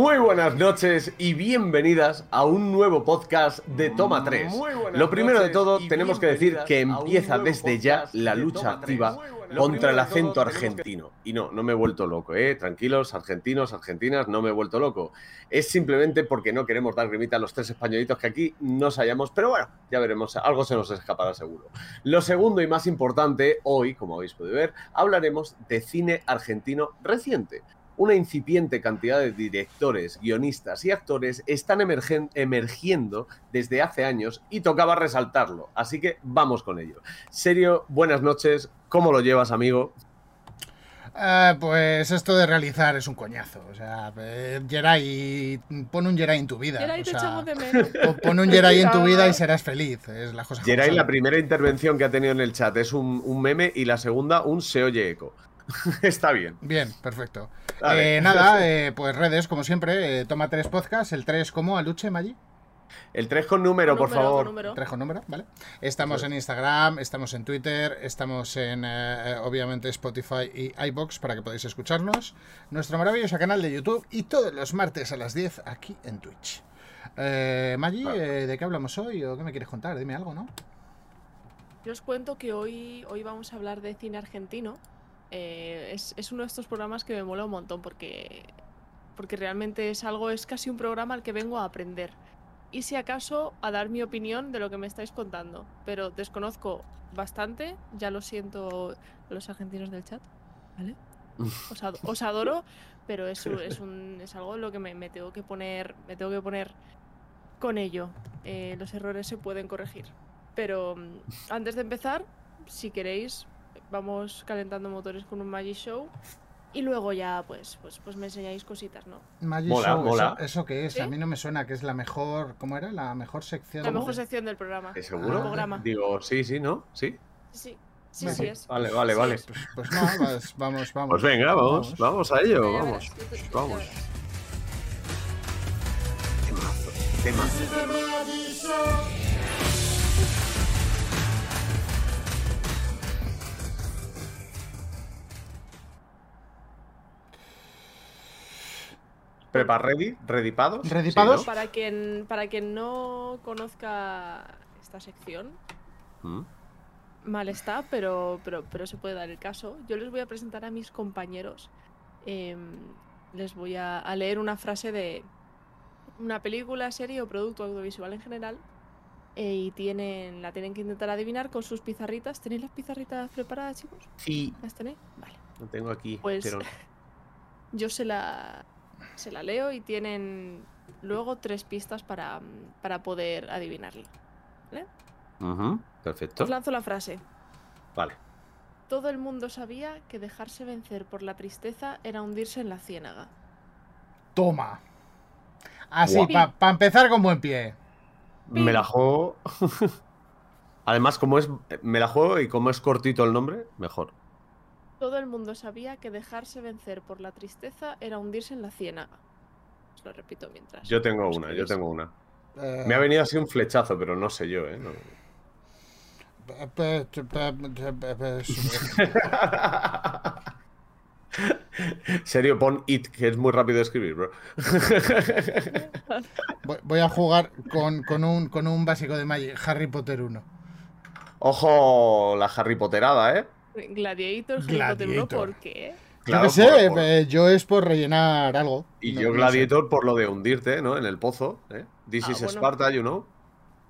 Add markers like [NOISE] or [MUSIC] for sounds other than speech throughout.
Muy buenas noches y bienvenidas a un nuevo podcast de Toma 3. Lo primero de todo, tenemos que decir que empieza desde ya la lucha activa contra el acento argentino. Y no, no me he vuelto loco, ¿eh? Tranquilos, argentinos, argentinas, no me he vuelto loco. Es simplemente porque no queremos dar grimita a los tres españolitos que aquí nos hallamos, pero bueno, ya veremos, algo se nos escapará seguro. Lo segundo y más importante, hoy, como habéis podido ver, hablaremos de cine argentino reciente una incipiente cantidad de directores, guionistas y actores están emergiendo desde hace años y tocaba resaltarlo. Así que vamos con ello. Serio, buenas noches. ¿Cómo lo llevas, amigo? Eh, pues esto de realizar es un coñazo. O sea, eh, Jerai, pon un Jerai en tu vida. Jerai, te echamos de menos. [LAUGHS] Pon un Jerai en tu vida y [LAUGHS] serás feliz. Es la cosa Jerai, la primera intervención que ha tenido en el chat es un, un meme y la segunda un se oye eco. [LAUGHS] Está bien. Bien, perfecto. Eh, nada, eh, pues redes, como siempre, eh, toma tres podcasts, el 3 como Aluche, Maggi. El 3 con número, por favor. Con 3 con número, ¿vale? Estamos en Instagram, estamos en Twitter, estamos en, obviamente, Spotify y iBox para que podáis escucharnos. Nuestro maravilloso canal de YouTube y todos los martes a las 10 aquí en Twitch. Eh, Maggi, ¿de qué hablamos hoy o qué me quieres contar? Dime algo, ¿no? Yo os cuento que hoy, hoy vamos a hablar de cine argentino. Eh, es, uno de estos programas que me mola un montón porque, porque realmente es algo, es casi un programa al que vengo a aprender. Y si acaso a dar mi opinión de lo que me estáis contando. Pero desconozco bastante, ya lo siento los argentinos del chat, ¿vale? [LAUGHS] Os, adoro, pero es, [LAUGHS] es, un, es algo en lo que me, tengo que poner, me tengo que poner con ello. Eh, los errores se pueden corregir. Pero mm, antes de empezar, si queréis, vamos calentando motores con un Magic Show. Y luego ya, pues, pues, pues me enseñáis cositas, ¿no? Magic Show, Eso, qué es? A mí no me suena que es la mejor, ¿cómo era? La mejor sección. La mejor sección del programa. ¿Es seguro? Digo, sí, sí, ¿no? Sí. Sí. Sí, sí, es. Vale, vale, vale. Pues, pues, no, vamos, vamos. Pues venga, vamos, vamos, a ello, vamos. Vamos. Prepa ready, redipados. ¿Redipados? Para quien para quien no conozca esta sección, ¿Mm? mal está, pero, pero, pero se puede dar el caso. Yo les voy a presentar a mis compañeros. Em, les voy a, leer una frase de una película, serie o producto audiovisual en general. Eh, y tienen, la tienen que intentar adivinar con sus pizarritas. ¿Tenéis las pizarritas preparadas, chicos? Sí. ¿Las tenéis? Vale. Lo tengo aquí. Pues [LAUGHS] yo se la, se la leo y tienen luego tres pistas para, poder adivinarla. ¿Vale? perfecto. Os lanzo la frase. Vale. Todo el mundo sabía que dejarse vencer por la tristeza era hundirse en la ciénaga. Toma. Así, para empezar con buen pie. Me la juego. [LAUGHS] Además, como es. Me la juego y como es cortito el nombre, mejor. Todo el mundo sabía que dejarse vencer por la tristeza era hundirse en la ciénaga. Os lo repito mientras. Yo tengo una, yo tengo una. Eh, Me ha venido así un flechazo, pero no sé yo, ¿eh? [LAUGHS] Serio, pon it, que es muy rápido de escribir, bro. [LAUGHS] Voy a jugar con, un, con un básico de Magic, Harry Potter 1. Ojo, la Harry Potterada, ¿eh? Gladiator, Gladiator. ¿por qué? Claro, yo sé, eh, yo es por rellenar algo. Y yo Gladiator por lo de hundirte, ¿no? En el pozo. ¿eh? This ah, is Sparta, you know.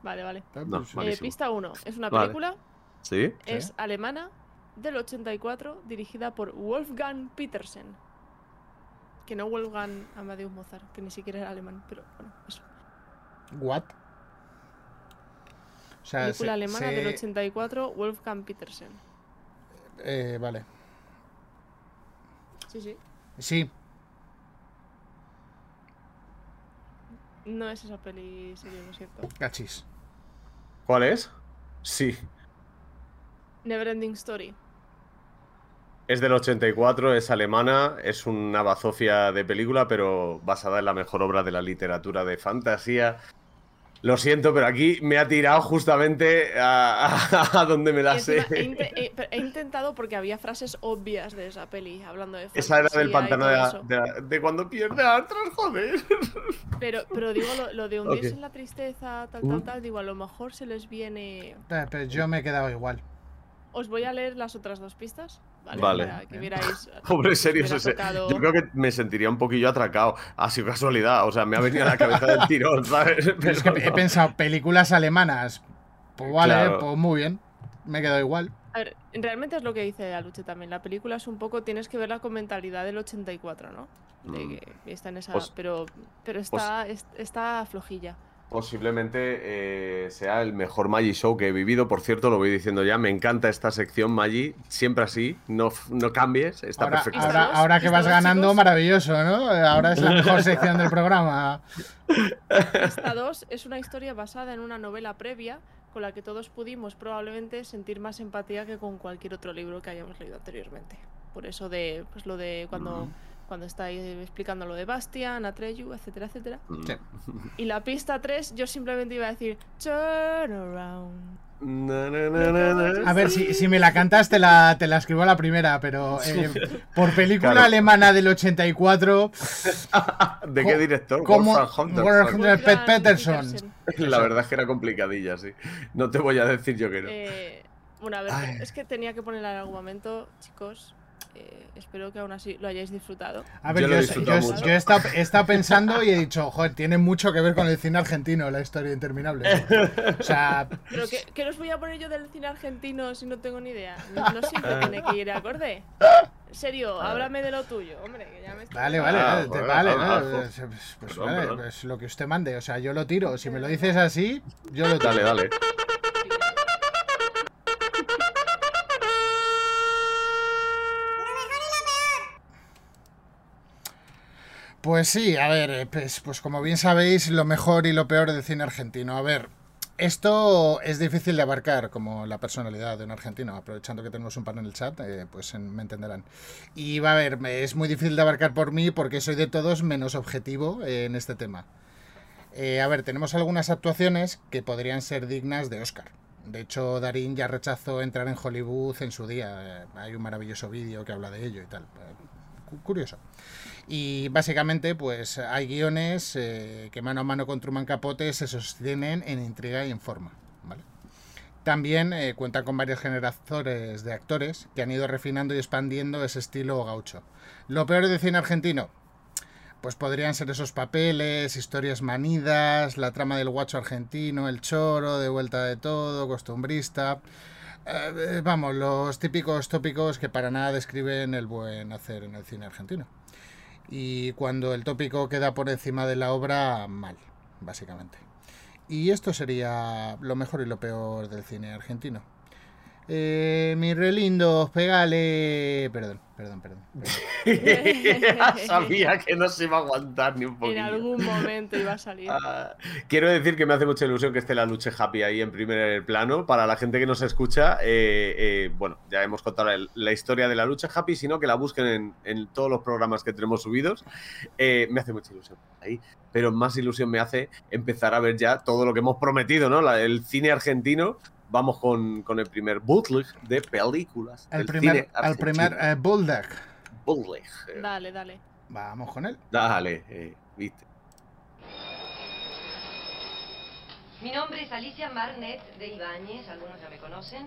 Vale, vale. Eh, pista 1. Es una película. Sí. Es alemana, del 84, dirigida por Wolfgang Petersen. Que no Wolfgang Amadeus Mozart, que ni siquiera era alemán, pero bueno, eso. ¿What? O película alemana del 84, Wolfgang Petersen. Eh, vale. Sí, sí. Sí. No es esa peli serio, lo siento. Cachis. ¿Cuál es? Sí. Neverending Story. Es del 84, es alemana, es una bazofia de película, pero basada en la mejor obra de la literatura de fantasía Lo siento, pero aquí me ha tirado justamente a, donde me la sé. He, intentado porque había frases obvias de esa peli hablando de Esa era del pantano de, cuando pierde a otros, joder. Pero, pero digo, lo, de hundirse en la tristeza, tal, tal, tal, digo, a lo mejor se les viene. Pero yo me he quedado igual. Os voy a leer las otras dos pistas. Vale. Para que vierais. [LAUGHS] Hombre, serio, yo creo que me sentiría un poquillo atracado. Ha sido casualidad, o sea, me ha venido a la cabeza del tirón, ¿sabes? Pero... [LAUGHS] Es que he pensado, películas alemanas. Pues vale, pues muy bien. Me he quedado igual. A ver, realmente es lo que dice Aluche también. La película es un poco, tienes que verla con mentalidad del 84, ¿no? De mm. que está en esa. Pues pero pero pues está, está flojilla posiblemente eh, sea el mejor Magi Show que he vivido. Por cierto, lo voy diciendo ya, me encanta esta sección Magi, siempre así, no, no cambies, está ahora, perfecto. Ahora, que vas ganando, maravilloso, ¿no? Ahora es la mejor sección del programa. Esta 2 es una historia basada en una novela previa con la que todos pudimos probablemente sentir más empatía que con cualquier otro libro que hayamos leído anteriormente. Por eso de pues lo de cuando cuando está explicando lo de Bastian, Atreyu, etcétera, etcétera. Mm. Y la pista 3, yo simplemente iba a decir Turn around. a ver, si, si, me la cantas te la, te la escribo a la primera, pero eh, por película alemana del 84... [LAUGHS] ¿De qué director? Como Pet Peterson. La verdad es que era complicadilla, sí. No te voy a decir yo que no. Eh, bueno, a ver, es que tenía que ponerla en algún momento, chicos. Eh, espero que aún así lo hayáis disfrutado. A ver, yo, he, estado, pensando y he dicho, joder, tiene mucho que ver con el cine argentino, la historia interminable. O sea. ¿Pero qué, os voy a poner yo del cine argentino si no tengo ni idea? No, siempre tiene que ir acorde. En serio, háblame de lo tuyo, hombre. Que ya me vale, vale, ah, vale, pues, pues, vale, pues lo que usted mande. O sea, yo lo tiro. Si me lo dices así, yo lo tiro. Dale, dale. Pues sí, a ver, eh, pues, pues, como bien sabéis, lo mejor y lo peor del cine argentino. A ver, esto es difícil de abarcar como la personalidad de un argentino, aprovechando que tenemos un pan en el chat, eh, pues me entenderán. Y va a ver, es muy difícil de abarcar por mí porque soy de todos menos objetivo eh, en este tema. a ver, tenemos algunas actuaciones que podrían ser dignas de Oscar. De hecho, Darín ya rechazó entrar en Hollywood en su día. hay un maravilloso vídeo que habla de ello y tal. curioso. Y básicamente, pues hay guiones eh, que mano a mano con Truman Capote se sostienen en intriga y en forma. También eh, cuentan con varios generadores de actores que han ido refinando y expandiendo ese estilo gaucho. Lo peor de cine argentino, pues podrían ser esos papeles, historias manidas, la trama del guacho argentino, el choro, de vuelta de todo, costumbrista. Eh, vamos, los típicos tópicos que para nada describen el buen hacer en el cine argentino y cuando el tópico queda por encima de la obra, mal, básicamente. Y esto sería lo mejor y lo peor del cine argentino. Eh, mi relindo, pégale. Perdón, perdón, perdón. [LAUGHS] Sabía que no se iba a aguantar ni un poquito. En algún momento iba a salir. Ah, quiero decir que me hace mucha ilusión que esté la lucha happy ahí en primer plano. Para la gente que nos escucha, eh, eh, bueno, ya hemos contado la, historia de la lucha happy, sino que la busquen en, todos los programas que tenemos subidos. Eh, me hace mucha ilusión ahí. Pero más ilusión me hace empezar a ver ya todo lo que hemos prometido, ¿no? el cine argentino vamos con, con, el primer bootleg de películas. El primer, el primer eh, bootleg. Eh. Dale, dale. Vamos con él. Dale, eh, viste. Mi nombre es Alicia Marnet de Ibáñez, algunos ya me conocen.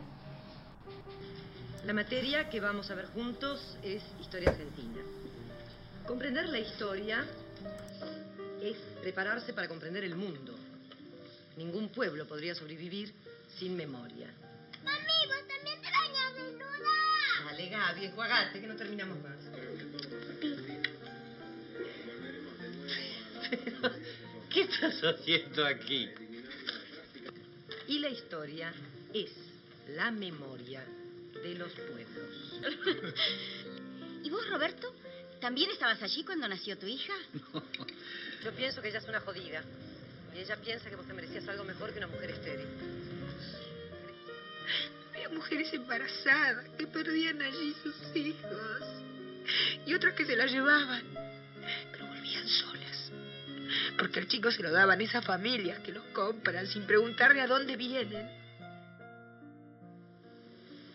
La materia que vamos a ver juntos es historia argentina. Comprender la historia es prepararse para comprender el mundo. Ningún pueblo podría sobrevivir sin memoria. Mami, vos también te bañas desnuda. Dale, Gaby, enjuagate, que no terminamos más. [LAUGHS] ¿Qué estás haciendo aquí? Y la historia es la memoria de los pueblos. [LAUGHS] ¿Y vos, Roberto? ¿También estabas allí cuando nació tu hija? Yo pienso que ella es una jodida. Y ella piensa que vos te merecías algo mejor que una mujer estéril. Había mujeres embarazadas que perdían allí sus hijos. Y otras que se las llevaban. Pero volvían solas. porque el chico se lo daban esas familias que los compran sin preguntarle a dónde vienen.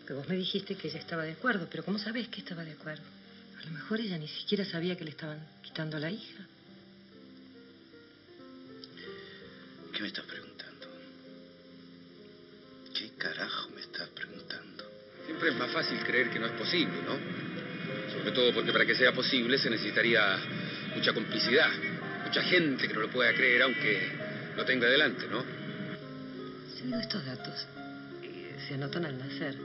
Pero vos me dijiste que ella estaba de acuerdo, pero ¿cómo sabés que estaba de acuerdo? A lo mejor ella ni siquiera sabía que le estaban quitando a la hija. ¿Qué me estás preguntando? ¿Qué carajo me estás preguntando? Siempre es más fácil creer que no es posible, ¿no? Sobre todo porque para que sea posible se necesitaría mucha complicidad, mucha gente que no lo pueda creer aunque lo tenga delante, ¿no? Seguido estos datos, eh, se anotan al nacer.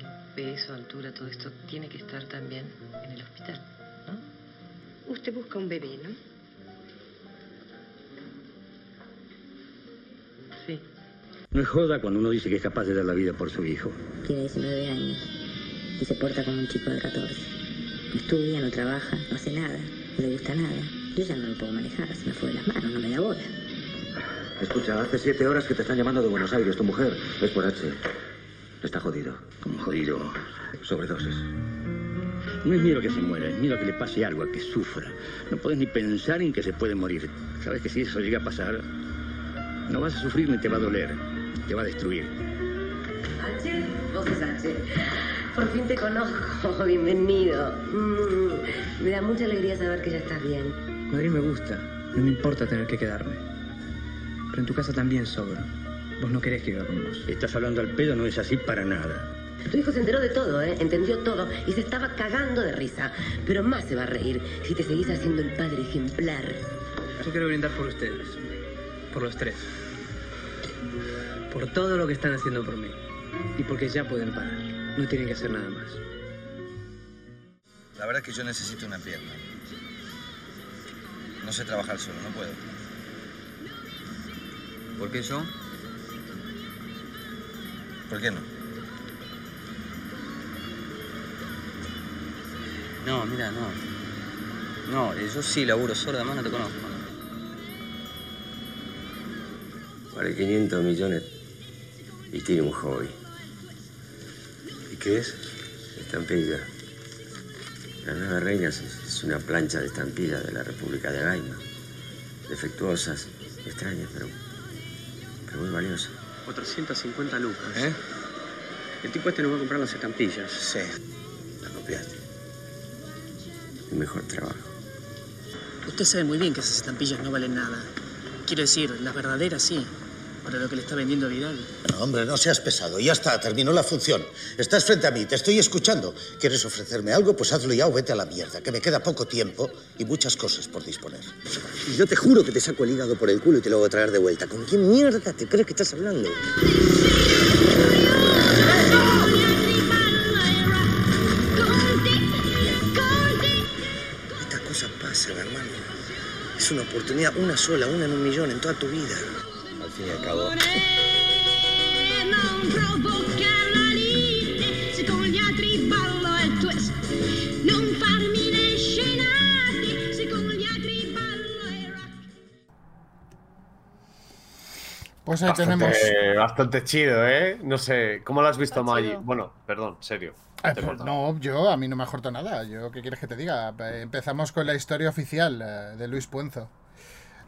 El peso, altura, todo esto tiene que estar también en el hospital, ¿no? Usted busca un bebé, ¿no? No es joda cuando uno dice que es capaz de dar la vida por su hijo. Tiene 19 años y se porta como un chico de 14. No estudia, no trabaja, no hace nada, no le gusta nada. Yo ya no lo puedo manejar, se me fue de las manos, no me da bola. Escucha, hace siete horas que te están llamando de Buenos Aires. Tu mujer es por H. Está jodido. ¿Cómo jodido? Sobredosis. No es miedo que se muera, es miedo a que le pase algo, a que sufra. No puedes ni pensar en que se puede morir. Sabes que si eso llega a pasar, no vas a sufrir ni te va a doler. Te va a destruir. H, vos sos H. Por fin te conozco, [LAUGHS] bienvenido. Mm, me da mucha alegría saber que ya estás bien. Madrid me gusta, no me importa tener que quedarme. Pero en tu casa también sobra. Vos no querés que viva con vos. Estás hablando al pedo, no es así para nada. Tu hijo se enteró de todo, ¿eh? Entendió todo y se estaba cagando de risa. Pero más se va a reír si te seguís haciendo el padre ejemplar. Yo quiero brindar por ustedes. Por los tres. Por todo lo que están haciendo por mí. Y porque ya pueden parar. No tienen que hacer nada más. La verdad es que yo necesito una pierna. No sé trabajar solo, no puedo. ¿Por qué yo? ¿Por qué no? No, mira, no. No, eh, yo sí laburo solo, además no te conozco. Vale 500 millones y tiene un hobby. ¿Y qué es? Estampilla. La nueva reina es, una plancha de estampilla de la República de Gaima. Defectuosas, extrañas, pero, pero muy valiosas. 450 lucas. ¿Eh? El tipo este nos va a comprar las estampillas. Sí. La copiaste. Mi mejor trabajo. Usted sabe muy bien que esas estampillas no valen nada. Quiero decir, las verdaderas sí. Para lo que le está vendiendo a Vidal. No, hombre, no seas pesado. Ya está, terminó la función. Estás frente a mí, te estoy escuchando. ¿Quieres ofrecerme algo? Pues hazlo ya o vete a la mierda, que me queda poco tiempo y muchas cosas por disponer. Y yo te juro que te saco el hígado por el culo y te lo voy a traer de vuelta. ¿Con quién mierda te crees que estás hablando? Estas cosas pasan, hermano. Es una oportunidad, una sola, una en un millón en toda tu vida. Fin y al cabo. Pues ahí Bastante, tenemos. bastante chido, ¿eh? No sé, ¿cómo lo has visto, Maggi? Bueno, perdón, serio. Pues cortado. no, yo a mí no me ha cortado nada. Yo, ¿qué quieres que te diga? Eh, Empezamos con la historia oficial eh, de Luis Puenzo.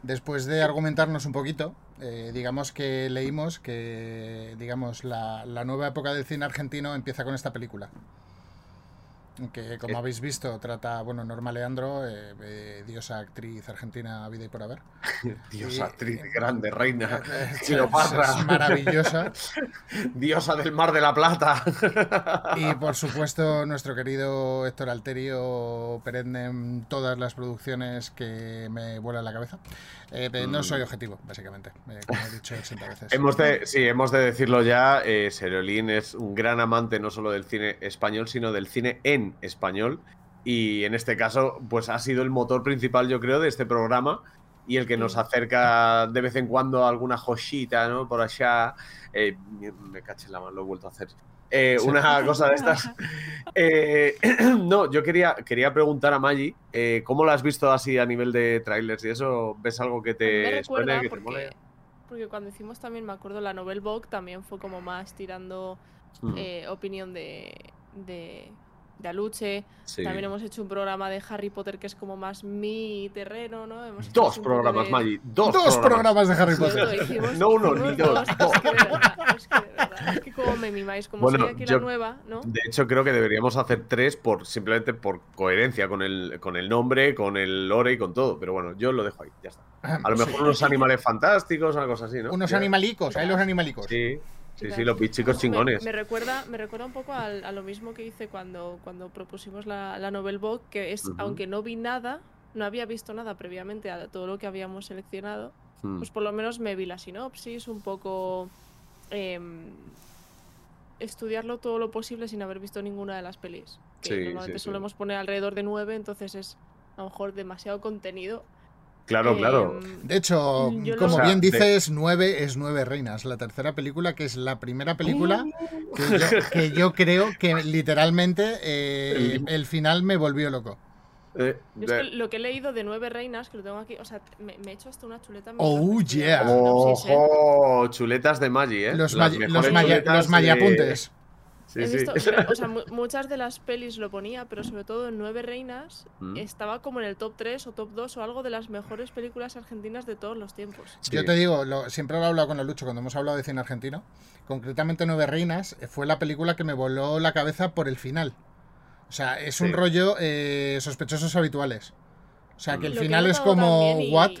Después de argumentarnos un poquito, eh, digamos que leímos que, digamos, la, la nueva época del cine argentino empieza con esta película. Que, como Eh. habéis visto, trata, bueno, Norma Leandro, eh, eh, diosa actriz argentina, vida y por haber. [LAUGHS] Dios, Y- actriz grande, reina, [LAUGHS] es maravillosa. [LAUGHS] Diosa del Mar de la Plata. Y por supuesto, nuestro querido Héctor Alterio, perenne en todas las producciones que me vuelan la cabeza. Eh, No soy objetivo, básicamente, eh, como he dicho 80 veces. Mm. [LAUGHS] Hemos de, sí, hemos de decirlo ya, eh, Seriolín es un gran amante no solo del cine español, sino del cine en español. Y en este caso, pues ha sido el motor principal, yo creo, de este programa y el que nos acerca de vez en cuando a alguna joshita, ¿no? Por allá. Eh, me caché la mano, lo he vuelto a hacer. Eh, [LAUGHS] Sí. Una cosa de estas. Eh, [CLEARS THROAT] no, yo quería, quería preguntar a Maggi, eh, ¿cómo lo has visto así a nivel de trailers y eso? ¿Ves algo que te suene, que te mole? porque, porque cuando hicimos también, me acuerdo, la Novel Vogue también fue como más tirando Mm. eh, opinión de, de de Aluche. Sí. También hemos hecho un programa de Harry Potter que es como más mi terreno, ¿no? Hemos hecho Dos programas, de- Maggi. Dos, Dos programas de Harry Potter. hicimos- No uno ni dos. Es que de verdad, es que de verdad, es que como me mimáis, como Bueno, soy aquí yo- la nueva, ¿no? De hecho, creo que deberíamos hacer tres por simplemente por coherencia con el, con el nombre, con el lore y con todo. Pero bueno, yo lo dejo ahí, ya está. A lo Sí. mejor unos animales fantásticos, una cosa así, ¿no? Unos Ya. animalicos, hay los animalicos. Sí, sí, Claro. sí, los bichicos chingones. Me, recuerda, me recuerda un poco al- a lo mismo que hice cuando, cuando propusimos la, la Novel Book, que es, aunque no vi nada, no había visto nada previamente a todo lo que habíamos seleccionado, Hmm. pues por lo menos me vi la sinopsis, un poco em, estudiarlo todo lo posible sin haber visto ninguna de las pelis. Que Sí, normalmente sí, sí. solemos poner alrededor de nueve, entonces es a lo mejor demasiado contenido. Claro, claro. Em, De hecho, lo- como O sea, bien de- dices, nueve es nueve reinas. La tercera película, que es la primera película que yo, que yo creo que literalmente eh, el final me volvió loco. Eh, Yo es que de- lo que he leído de nueve reinas, que lo tengo aquí, o sea, me, me he hecho hasta una chuleta. Oh, yeah. ¿eh? Ojo, chuletas de Maggi, ¿eh? Los, Las los, maya- los de-. Sí, He sí. visto, pero, [LAUGHS] o sea, mu- muchas de las pelis lo ponía, pero sobre todo en Nueve Reinas Mm. estaba como en el top 3 o top 2 o algo de las mejores películas argentinas de todos los tiempos. Yo te digo, lo- siempre lo he hablado con el Lucho cuando hemos hablado de cine argentino. Concretamente, Nueve Reinas eh, fue la película que me voló la cabeza por el final. O sea, es un Sí. rollo eh, sospechosos habituales. O sea, que el Lo que he final es como, y- ¿what?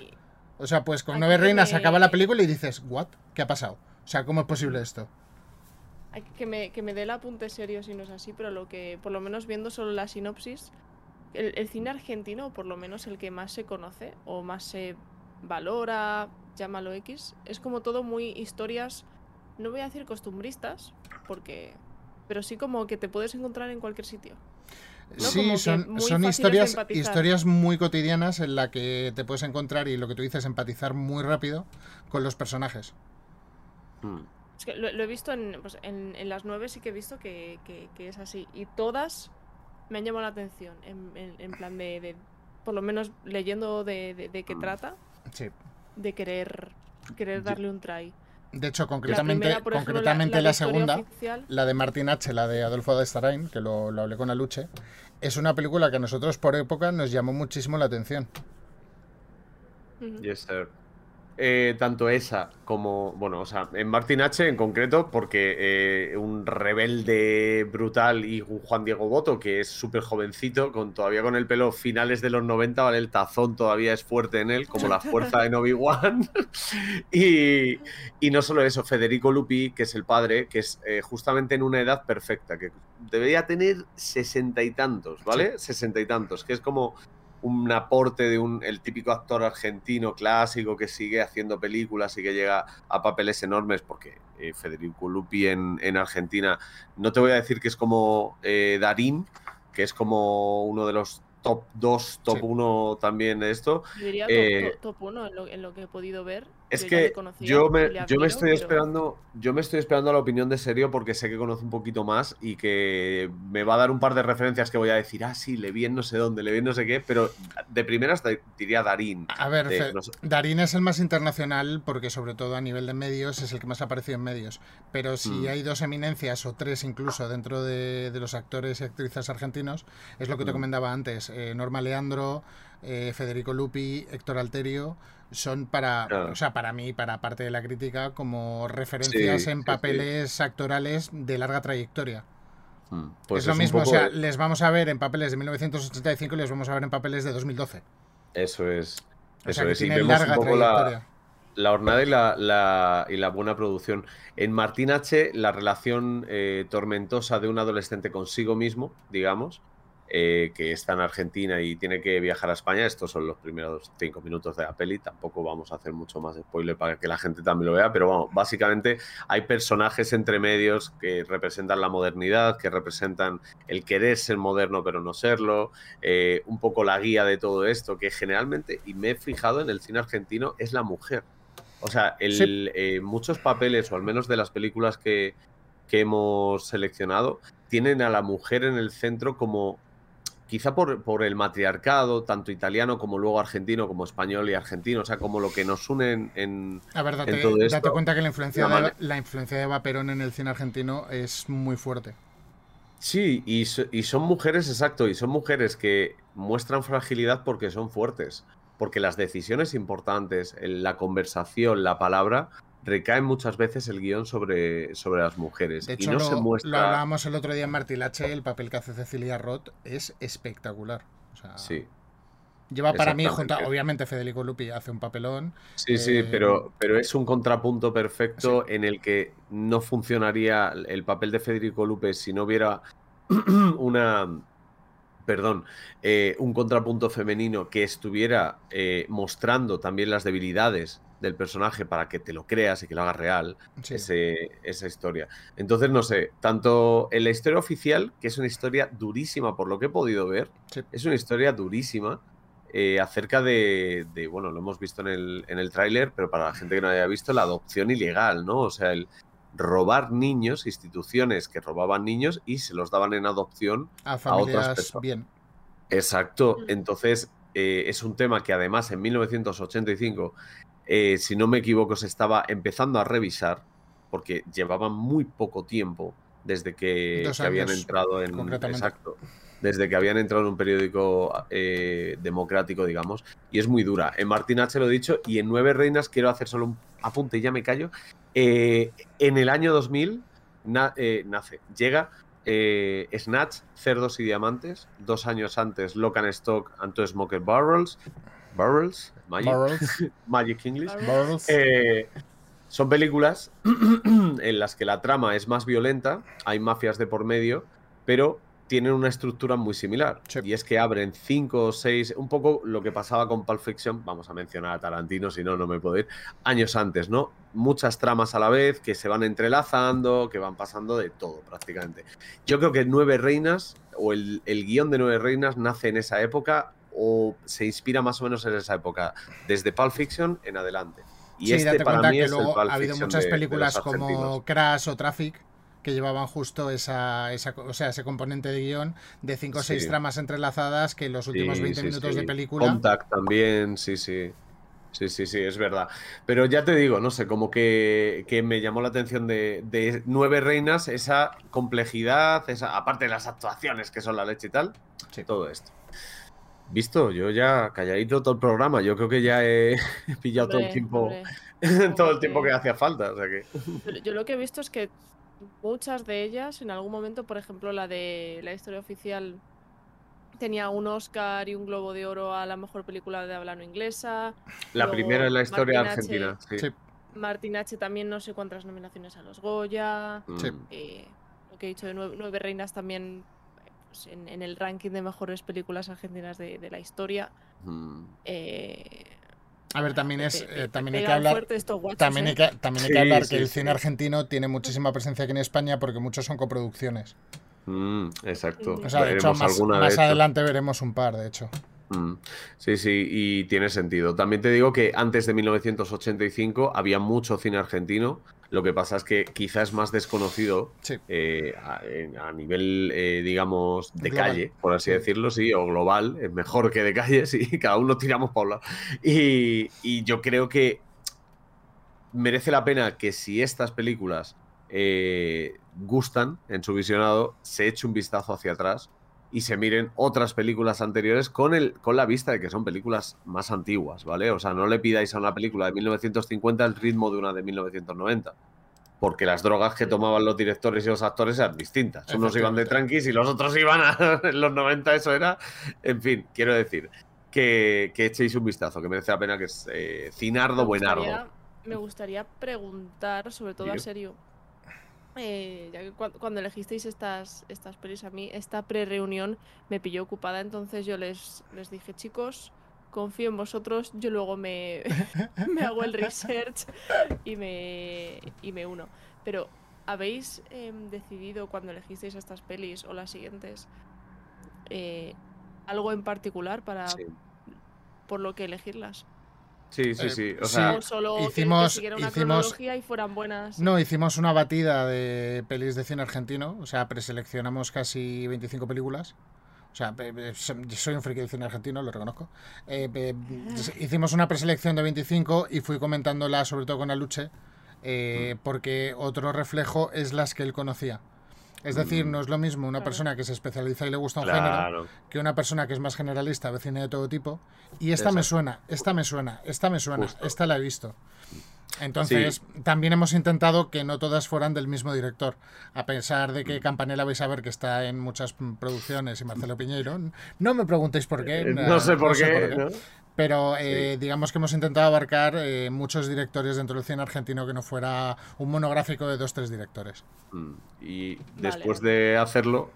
O sea, pues con Aquí Nueve Reinas me- acaba la película y dices, ¿what? ¿Qué ha pasado? O sea, ¿cómo es posible esto? Que me, que me dé el apunte serio si no es así, pero lo que, por lo menos viendo solo la sinopsis, el, el cine argentino, o por lo menos el que más se conoce o más se valora, llámalo X, es como todo muy historias, no voy a decir costumbristas, porque, pero sí como que te puedes encontrar en cualquier sitio. ¿no? Sí, son, muy son historias, historias muy cotidianas en la que te puedes encontrar y lo que tú dices, empatizar muy rápido con los personajes. Mm. Es que lo, lo he visto en, pues, en, en las nueve, sí que he visto que, que- que es así. Y todas me han llamado la atención, en, en- en plan de, de- por lo menos leyendo de, de, de qué trata, Sí. de querer, querer darle un try. De hecho, concretamente, primera, por ejemplo, la- concretamente la segunda, oficial. la de Martin H., la de Adolfo de Starain, que lo, lo hablé con Aluche, es una película que a nosotros por época nos llamó muchísimo la atención. Yes, sir. Eh, tanto esa como, bueno, o sea, en Martin H en concreto, porque eh, un rebelde brutal y un Juan Diego Boto, que es súper jovencito, con todavía con el pelo finales de los 90, ¿vale? El tazón todavía es fuerte en él, como la fuerza de Obi-Wan. [LAUGHS] y, y no solo eso, Federico Lupi, que es el padre, que es eh, justamente en una edad perfecta, que debería tener sesenta y tantos, ¿vale? Sesenta y tantos, que es como un aporte de un, el típico actor argentino clásico que sigue haciendo películas y que llega a papeles enormes, porque eh, Federico Lupi en, en Argentina, no te voy a decir que es como eh, Darín, que es como uno de los top 2, top 1 también de esto. Yo diría Eh, top, top, 1 en lo, en lo que he podido ver. Es Yo que yo me, estoy pero- esperando, yo me estoy esperando a la opinión de serio porque sé que conoce un poquito más y que me va a dar un par de referencias que voy a decir, ah, sí, le vi en no sé dónde, le vi en no sé qué, pero de primeras te diría Darín. A ver, de- Fe- no sé- Darín es el más internacional porque sobre todo a nivel de medios es el que más ha aparecido en medios. Pero si Mm. hay dos eminencias o tres incluso dentro de, de los actores y actrices argentinos, es lo que te Mm. comentaba antes. eh, Norma Leandro, eh, Federico Lupi, Héctor Alterio, son para, Claro. o sea, para mí, para parte de la crítica, como referencias Sí, en sí, sí. papeles actorales de larga trayectoria. Mm, pues es lo un mismo, o sea, les vamos a ver en papeles de 1985 y les vamos a ver en papeles de 2012. Eso es. O Eso sea, es. Y vemos larga un poco la, la hornada y la, la- y la buena producción. En Martín H, la relación eh, tormentosa de un adolescente consigo mismo, digamos, eh, que está en Argentina y tiene que viajar a España. Estos son los primeros cinco minutos de la peli. Tampoco vamos a hacer mucho más spoiler para que la gente también lo vea, pero vamos, básicamente hay personajes entre medios que representan la modernidad, que representan el querer ser moderno pero no serlo, eh, un poco la guía de todo esto, que generalmente, y me he fijado en el cine argentino, es la mujer. O sea, el, Sí. eh, muchos papeles, o al menos de las películas que, que hemos seleccionado, tienen a la mujer en el centro como quizá por, por el matriarcado, tanto italiano como luego argentino, como español y argentino, o sea, como lo que nos une en, todo esto. date cuenta que la influencia, la de, la influencia de Eva Perón en el cine argentino es muy fuerte. Sí, y, y son mujeres, exacto, y son mujeres que muestran fragilidad porque son fuertes, porque las decisiones importantes, la conversación, la palabra, recaen muchas veces el guion sobre, sobre las mujeres. De y hecho, no lo, se lo muestra. hablábamos el otro día en Martilache, el papel que hace Cecilia Roth es espectacular. O sea, Sí. lleva para mí, junto, obviamente Federico Lupi hace un papelón. Sí, sí, eh, pero, pero es un contrapunto perfecto en el que no funcionaría el papel de Federico Lupe si no hubiera [CLEARS THROAT] una, perdón, eh, un contrapunto femenino que estuviera eh, mostrando también las debilidades del personaje para que te lo creas y que lo hagas real, Sí. ese- esa historia. Entonces, no sé, tanto en la historia oficial, que es una historia durísima por lo que he podido ver, Sí. es una historia durísima eh, acerca de, de, bueno, lo hemos visto en el, en el tráiler, pero para la gente que no haya visto, la adopción ilegal, ¿no? O sea, el robar niños, instituciones que robaban niños y se los daban en adopción a a otras familias personas. bien. Exacto. Entonces, eh, es un tema que además en 1985, eh, si no me equivoco, se estaba empezando a revisar, porque llevaban muy poco tiempo desde que, habían entrado en. Exacto. Desde que habían entrado en un periódico eh, democrático, digamos, y es muy dura. En Martín H. lo he dicho, y en Nueve Reinas quiero hacer solo un apunte y ya me callo. Eh, en el año 2000 na- eh, nace, llega eh, Snatch, Cerdos y Diamantes. Dos años antes, Lock and Stock and Two Smoker Barrels. Barrels, Magic, Barrels. [LAUGHS] Magic English. Barrels. Eh, son películas [CLEARS THROAT] en las que la trama es más violenta, hay mafias de por medio, pero tienen una estructura muy similar. Y es que abren cinco o seis, un poco lo que pasaba con Pulp Fiction, vamos a mencionar a Tarantino, si no, no me puedo ir, años antes, ¿no? Muchas tramas a la vez que se van entrelazando, que van pasando de todo prácticamente. Yo creo que Nueve Reinas, o el, el guion de Nueve Reinas, nace en esa época o se inspira más o menos en esa época, desde Pulp Fiction en adelante. Y sí, este date para cuenta mí que es luego ha habido muchas de- de los películas como Crash o Traffic que llevaban justo esa, esa, o sea, ese componente de guion de cinco o seis Sí. tramas entrelazadas que en los últimos Sí, 20 sí, minutos de película Contact también, sí, sí. Sí, sí, sí, es verdad. Pero ya te digo, no sé, como que, que me llamó la atención de, de Nueve Reinas, esa complejidad, esa, aparte de las actuaciones que son la leche y tal, todo esto. Visto, yo ya calladito todo el programa, yo creo que ya he [LAUGHS] pillado todo el tiempo, hombre. [LAUGHS] todo el tiempo que hacía falta, o sea que... Yo- lo que he visto es que muchas de ellas, en algún momento, por ejemplo, la de la historia oficial tenía un Oscar y un Globo de Oro a la mejor película de habla no inglesa. La Luego primera en la historia Martin H- argentina, sí. Martin H también no sé cuántas nominaciones a los Goya. Sí. Eh, lo que he dicho de Nueve, Nueve Reinas también pues, en, en el ranking de mejores películas argentinas de, de la historia. Mm. Eh, A ver, también es eh, también hay que pegan hablar también hay ¿eh? que, también hay que Sí, hablar que sí, el sí. cine argentino tiene muchísima presencia aquí en España porque muchos son coproducciones. Mm, exacto. O sea, de hecho, más, de adelante veremos un par, de hecho. Mm, Sí, sí, y tiene sentido. También te digo que antes de 1985 había mucho cine argentino. Lo que pasa es que quizás es más desconocido eh, a, nivel, eh, digamos, de Global. calle, por así decirlo, sí, o global, es mejor que de calle, [LAUGHS] sí, cada uno tiramos por un lado. Y, y yo creo que merece la pena que si estas películas eh, gustan en su visionado, se eche un vistazo hacia atrás y se miren otras películas anteriores con, el, con la vista de que son películas más antiguas, ¿vale? O sea, no le pidáis a una película de 1950 el ritmo de una de 1990. Porque las drogas que tomaban los directores y los actores eran distintas. Unos iban de tranquis y los otros iban a [LAUGHS] en los 90, eso era. En fin, quiero decir que, que echéis un vistazo, que merece la pena que es eh, Cinardo Me Buenardo. gustaría, me gustaría preguntar, sobre todo a Dime. serio, eh, ya que cua- cuando elegisteis estas, estas pelis a mí, esta pre-reunión me pilló ocupada, entonces yo les, les dije, chicos, confío en vosotros, yo luego me, [LAUGHS] me hago el research y me, y me uno. Pero, ¿habéis em, decidido cuando elegisteis estas pelis o las siguientes eh, algo en particular para por lo que elegirlas? Sí, sí, Eh, sí. O sea, solo que, hicimos- una hicimos- cronología y fueran buenas. No, hicimos una batida de pelis de cine argentino, o sea, preseleccionamos casi 25 películas. O sea, soy un friki del cine argentino, lo reconozco. Eh, hicimos una preselección de 25 y fui comentándola sobre todo con Aluche, eh, porque otro reflejo es las que él conocía. Es decir, no es lo mismo una persona que se especializa y le gusta un género que una persona que es más generalista, ve cine de todo tipo. Y esta me suena, esta me suena, esta me suena, Justo. esta la he visto. Entonces, también hemos intentado que no todas fueran del mismo director. A pesar de que Campanella vais a ver que está en muchas producciones y Marcelo Piñeiro. No me preguntéis por qué. Eh, no sé por qué, ¿no? Pero eh, digamos que hemos intentado abarcar eh, muchos directores dentro del cine argentino que no fuera un monográfico de dos, tres directores. Mm, Y después de hacerlo,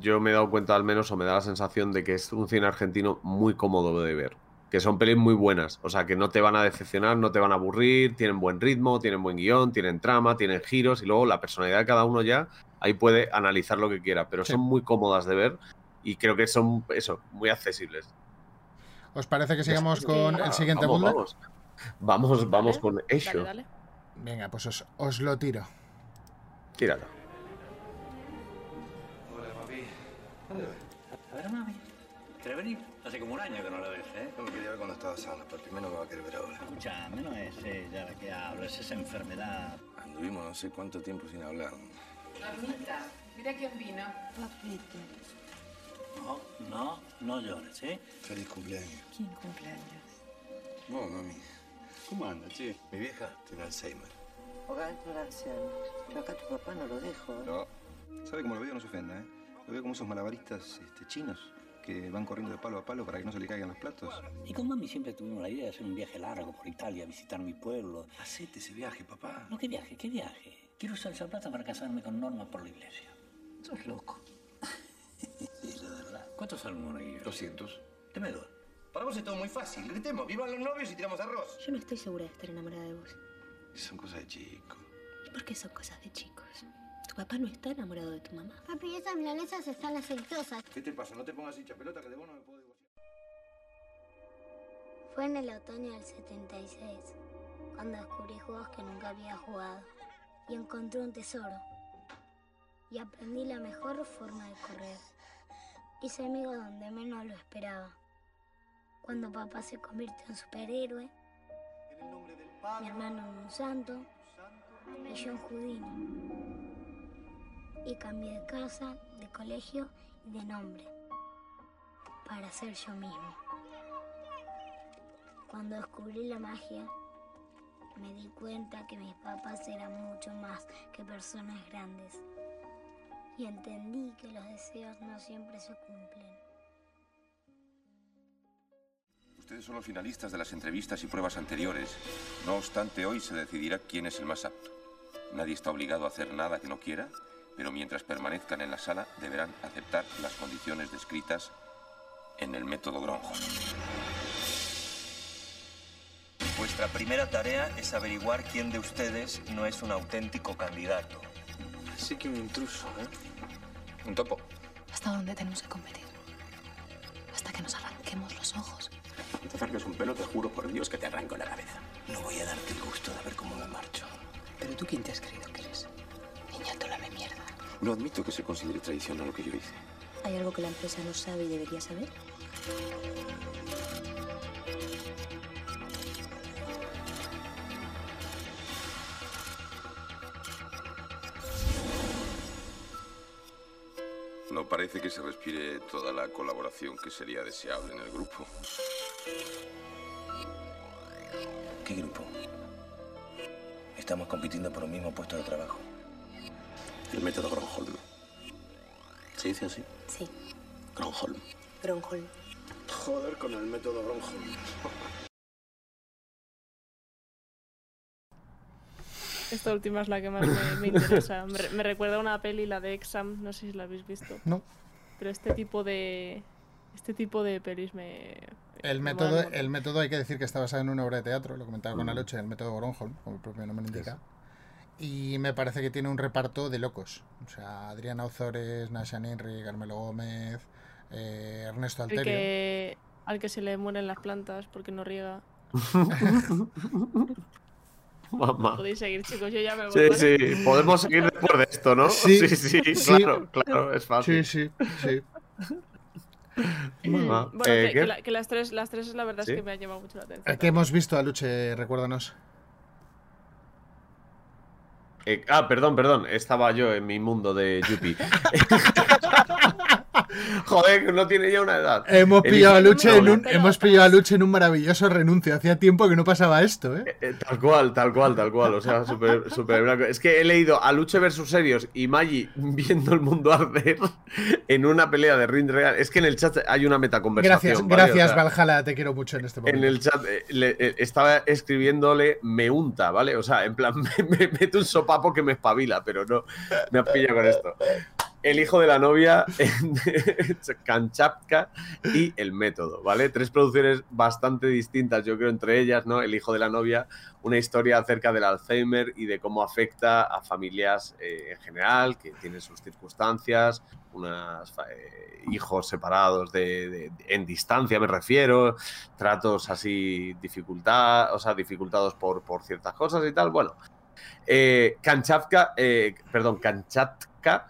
yo me he dado cuenta al menos, o me da la sensación de que es un cine argentino muy cómodo de ver. Que son pelis muy buenas. O sea, que no te van a decepcionar, no te van a aburrir, tienen buen ritmo, tienen buen guion, tienen trama, tienen giros, y luego la personalidad de cada uno ya, ahí puede analizar lo que quiera. Pero son muy cómodas de ver y creo que son, eso, muy accesibles. ¿Os parece que sigamos con el siguiente vamos, vamos. Vamos, vamos con Esho. Venga, pues os, os lo tiro. Tíralo. Hola, papi. A ver, mami. Hace como un año que no la ves, ¿eh? No me quería ver cuando estaba sana, pero primero me va a querer ver ahora. Escuchame, no es ella la que habla, es esa enfermedad. Anduvimos no sé cuánto tiempo sin hablar. Mamita, mira quién vino. Papito. No, no, no llores, ¿eh? Feliz cumpleaños. ¿Quién cumpleaños? Vos, mami. ¿Cómo anda, che? Mi vieja tiene Alzheimer. Hogar por ancianos. Yo acá tu papá no lo dejo. ¿eh? No. ¿Sabe cómo lo veo? No se ofenda, ¿eh? Lo veo como esos malabaristas este, chinos que van corriendo de palo a palo para que no se le caigan los platos. Y con mami siempre tuvimos la idea de hacer un viaje largo por Italia, visitar mi pueblo. Hacete ese viaje, papá. No, ¿qué viaje? ¿Qué viaje? Quiero usar esa plata para casarme con Norma por la iglesia. Sos loco. sí, la verdad. ¿Cuántos salmones hay? 200. Deme dos. Para vos es todo muy fácil. Gritemos, vivan los novios y tiramos arroz. Yo no estoy segura de estar enamorada de vos. Son cosas de chico. ¿Y por qué son cosas de chicos? Tu papá no está enamorado de tu mamá. Papi, esas milanesas están aceitosas. ¿Qué te pasa? No te pongas hincha pelota que de vos no me puedo divorciar. Fue en el otoño del 76, cuando descubrí juegos que nunca había jugado. Y encontré un tesoro. Y aprendí la mejor forma de correr. Hice amigos donde menos lo esperaba. Cuando papá se convirtió en superhéroe, mi hermano en un santo y yo en Houdini. Y cambié de casa, de colegio y de nombre para ser yo mismo. Cuando descubrí la magia, me di cuenta que mis papás eran mucho más que personas grandes. Y entendí que los deseos no siempre se cumplen. Ustedes son los finalistas de las entrevistas y pruebas anteriores. No obstante, hoy se decidirá quién es el más apto. Nadie está obligado a hacer nada que no quiera, pero mientras permanezcan en la sala deberán aceptar las condiciones descritas en el método Gronholm. Vuestra primera tarea es averiguar quién de ustedes no es un auténtico candidato. Así que un intruso, ¿eh? Un topo. ¿Hasta dónde tenemos que competir? Hasta que nos arranquemos los ojos. Si te acercas un pelo, te juro por Dios que te arranco la cabeza. No voy a darte el gusto de ver cómo me marcho. ¿Pero tú quién te has creído que eres? No admito que se considere traición a lo que yo hice. ¿Hay algo que la empresa no sabe y debería saber? No parece que se respire toda la colaboración que sería deseable en el grupo. ¿Qué grupo? Estamos compitiendo por un mismo puesto de trabajo. El método Gronholm. ¿Se dice así? Sí, Gronholm. Gronholm. Joder con el método Gronholm. Esta última es la que más me, me interesa. Me, re- me recuerda a una peli, la de Exam, no sé si la habéis visto. No. Pero este tipo de. Este tipo de pelis me. El me método, el método hay que decir que está basado en una obra de teatro, lo comentaba con Mm. Aloche, el método Gronholm, como el propio nombre indica. Y me parece que tiene un reparto de locos. O sea, Adriana Ozores, Nasha Ninri, Carmelo Gómez, eh, Ernesto El Alterio. que, al que se le mueren las plantas porque no riega. Mamá. Podéis seguir, chicos, yo ya me voy. Sí, ¿vale? sí, podemos seguir después de esto, ¿no? Sí, sí, sí, sí. claro, claro, es fácil. Sí, sí, sí. [LAUGHS] Mamá, Bueno, eh, que, que la- que las tres, las tres la verdad ¿Sí? es que me ha llamado mucho la atención. ¿Qué hemos visto, Aluche? Recuérdanos. Eh, ah, perdón, perdón. Estaba yo en mi mundo de Yuppie. [LAUGHS] [LAUGHS] Joder, no tiene ya una edad. Hemos pillado, a Luche en un, hemos pillado a Luche en un maravilloso renuncio. Hacía tiempo que no pasaba esto, ¿eh? eh tal cual, tal cual, tal cual. O sea, súper super blanco. Es que he leído a Luche versus Serios y Maggi [LAUGHS] viendo el mundo arder en una pelea de ring real. Es que en el chat hay una metaconversación. Gracias, gracias, Valhalla. Te quiero mucho en este momento. En el chat eh, estaba escribiéndole me unta, ¿vale? O sea, en plan, [LAUGHS] me, me mete un sopapo que me espabila, pero no me has pillado con esto. El hijo de la novia, [LAUGHS] Kanchapka y El método, ¿vale? Tres producciones bastante distintas, yo creo, entre ellas, ¿no? El hijo de la novia, una historia acerca del Alzheimer y de cómo afecta a familias eh, en general, que tienen sus circunstancias, unos eh, hijos separados de, en distancia, me refiero, tratos así dificultad, o sea, dificultados por, por ciertas cosas y tal. Bueno, eh, eh, perdón, Kanchatka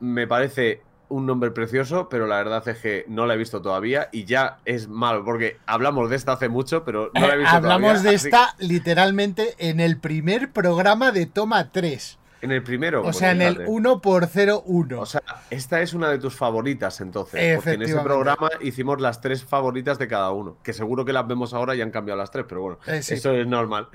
me parece un nombre precioso, pero la verdad es que no la he visto todavía y ya es malo, porque hablamos de esta hace mucho, pero no la he visto Hablamos de esta literalmente en el primer programa de Toma 3. En el primero. O pues sea, en el 1 por 01. O sea, esta es una de tus favoritas entonces. Porque en ese programa hicimos las tres favoritas de cada uno. Que seguro que las vemos ahora y han cambiado las tres, pero bueno, eh, eso es normal.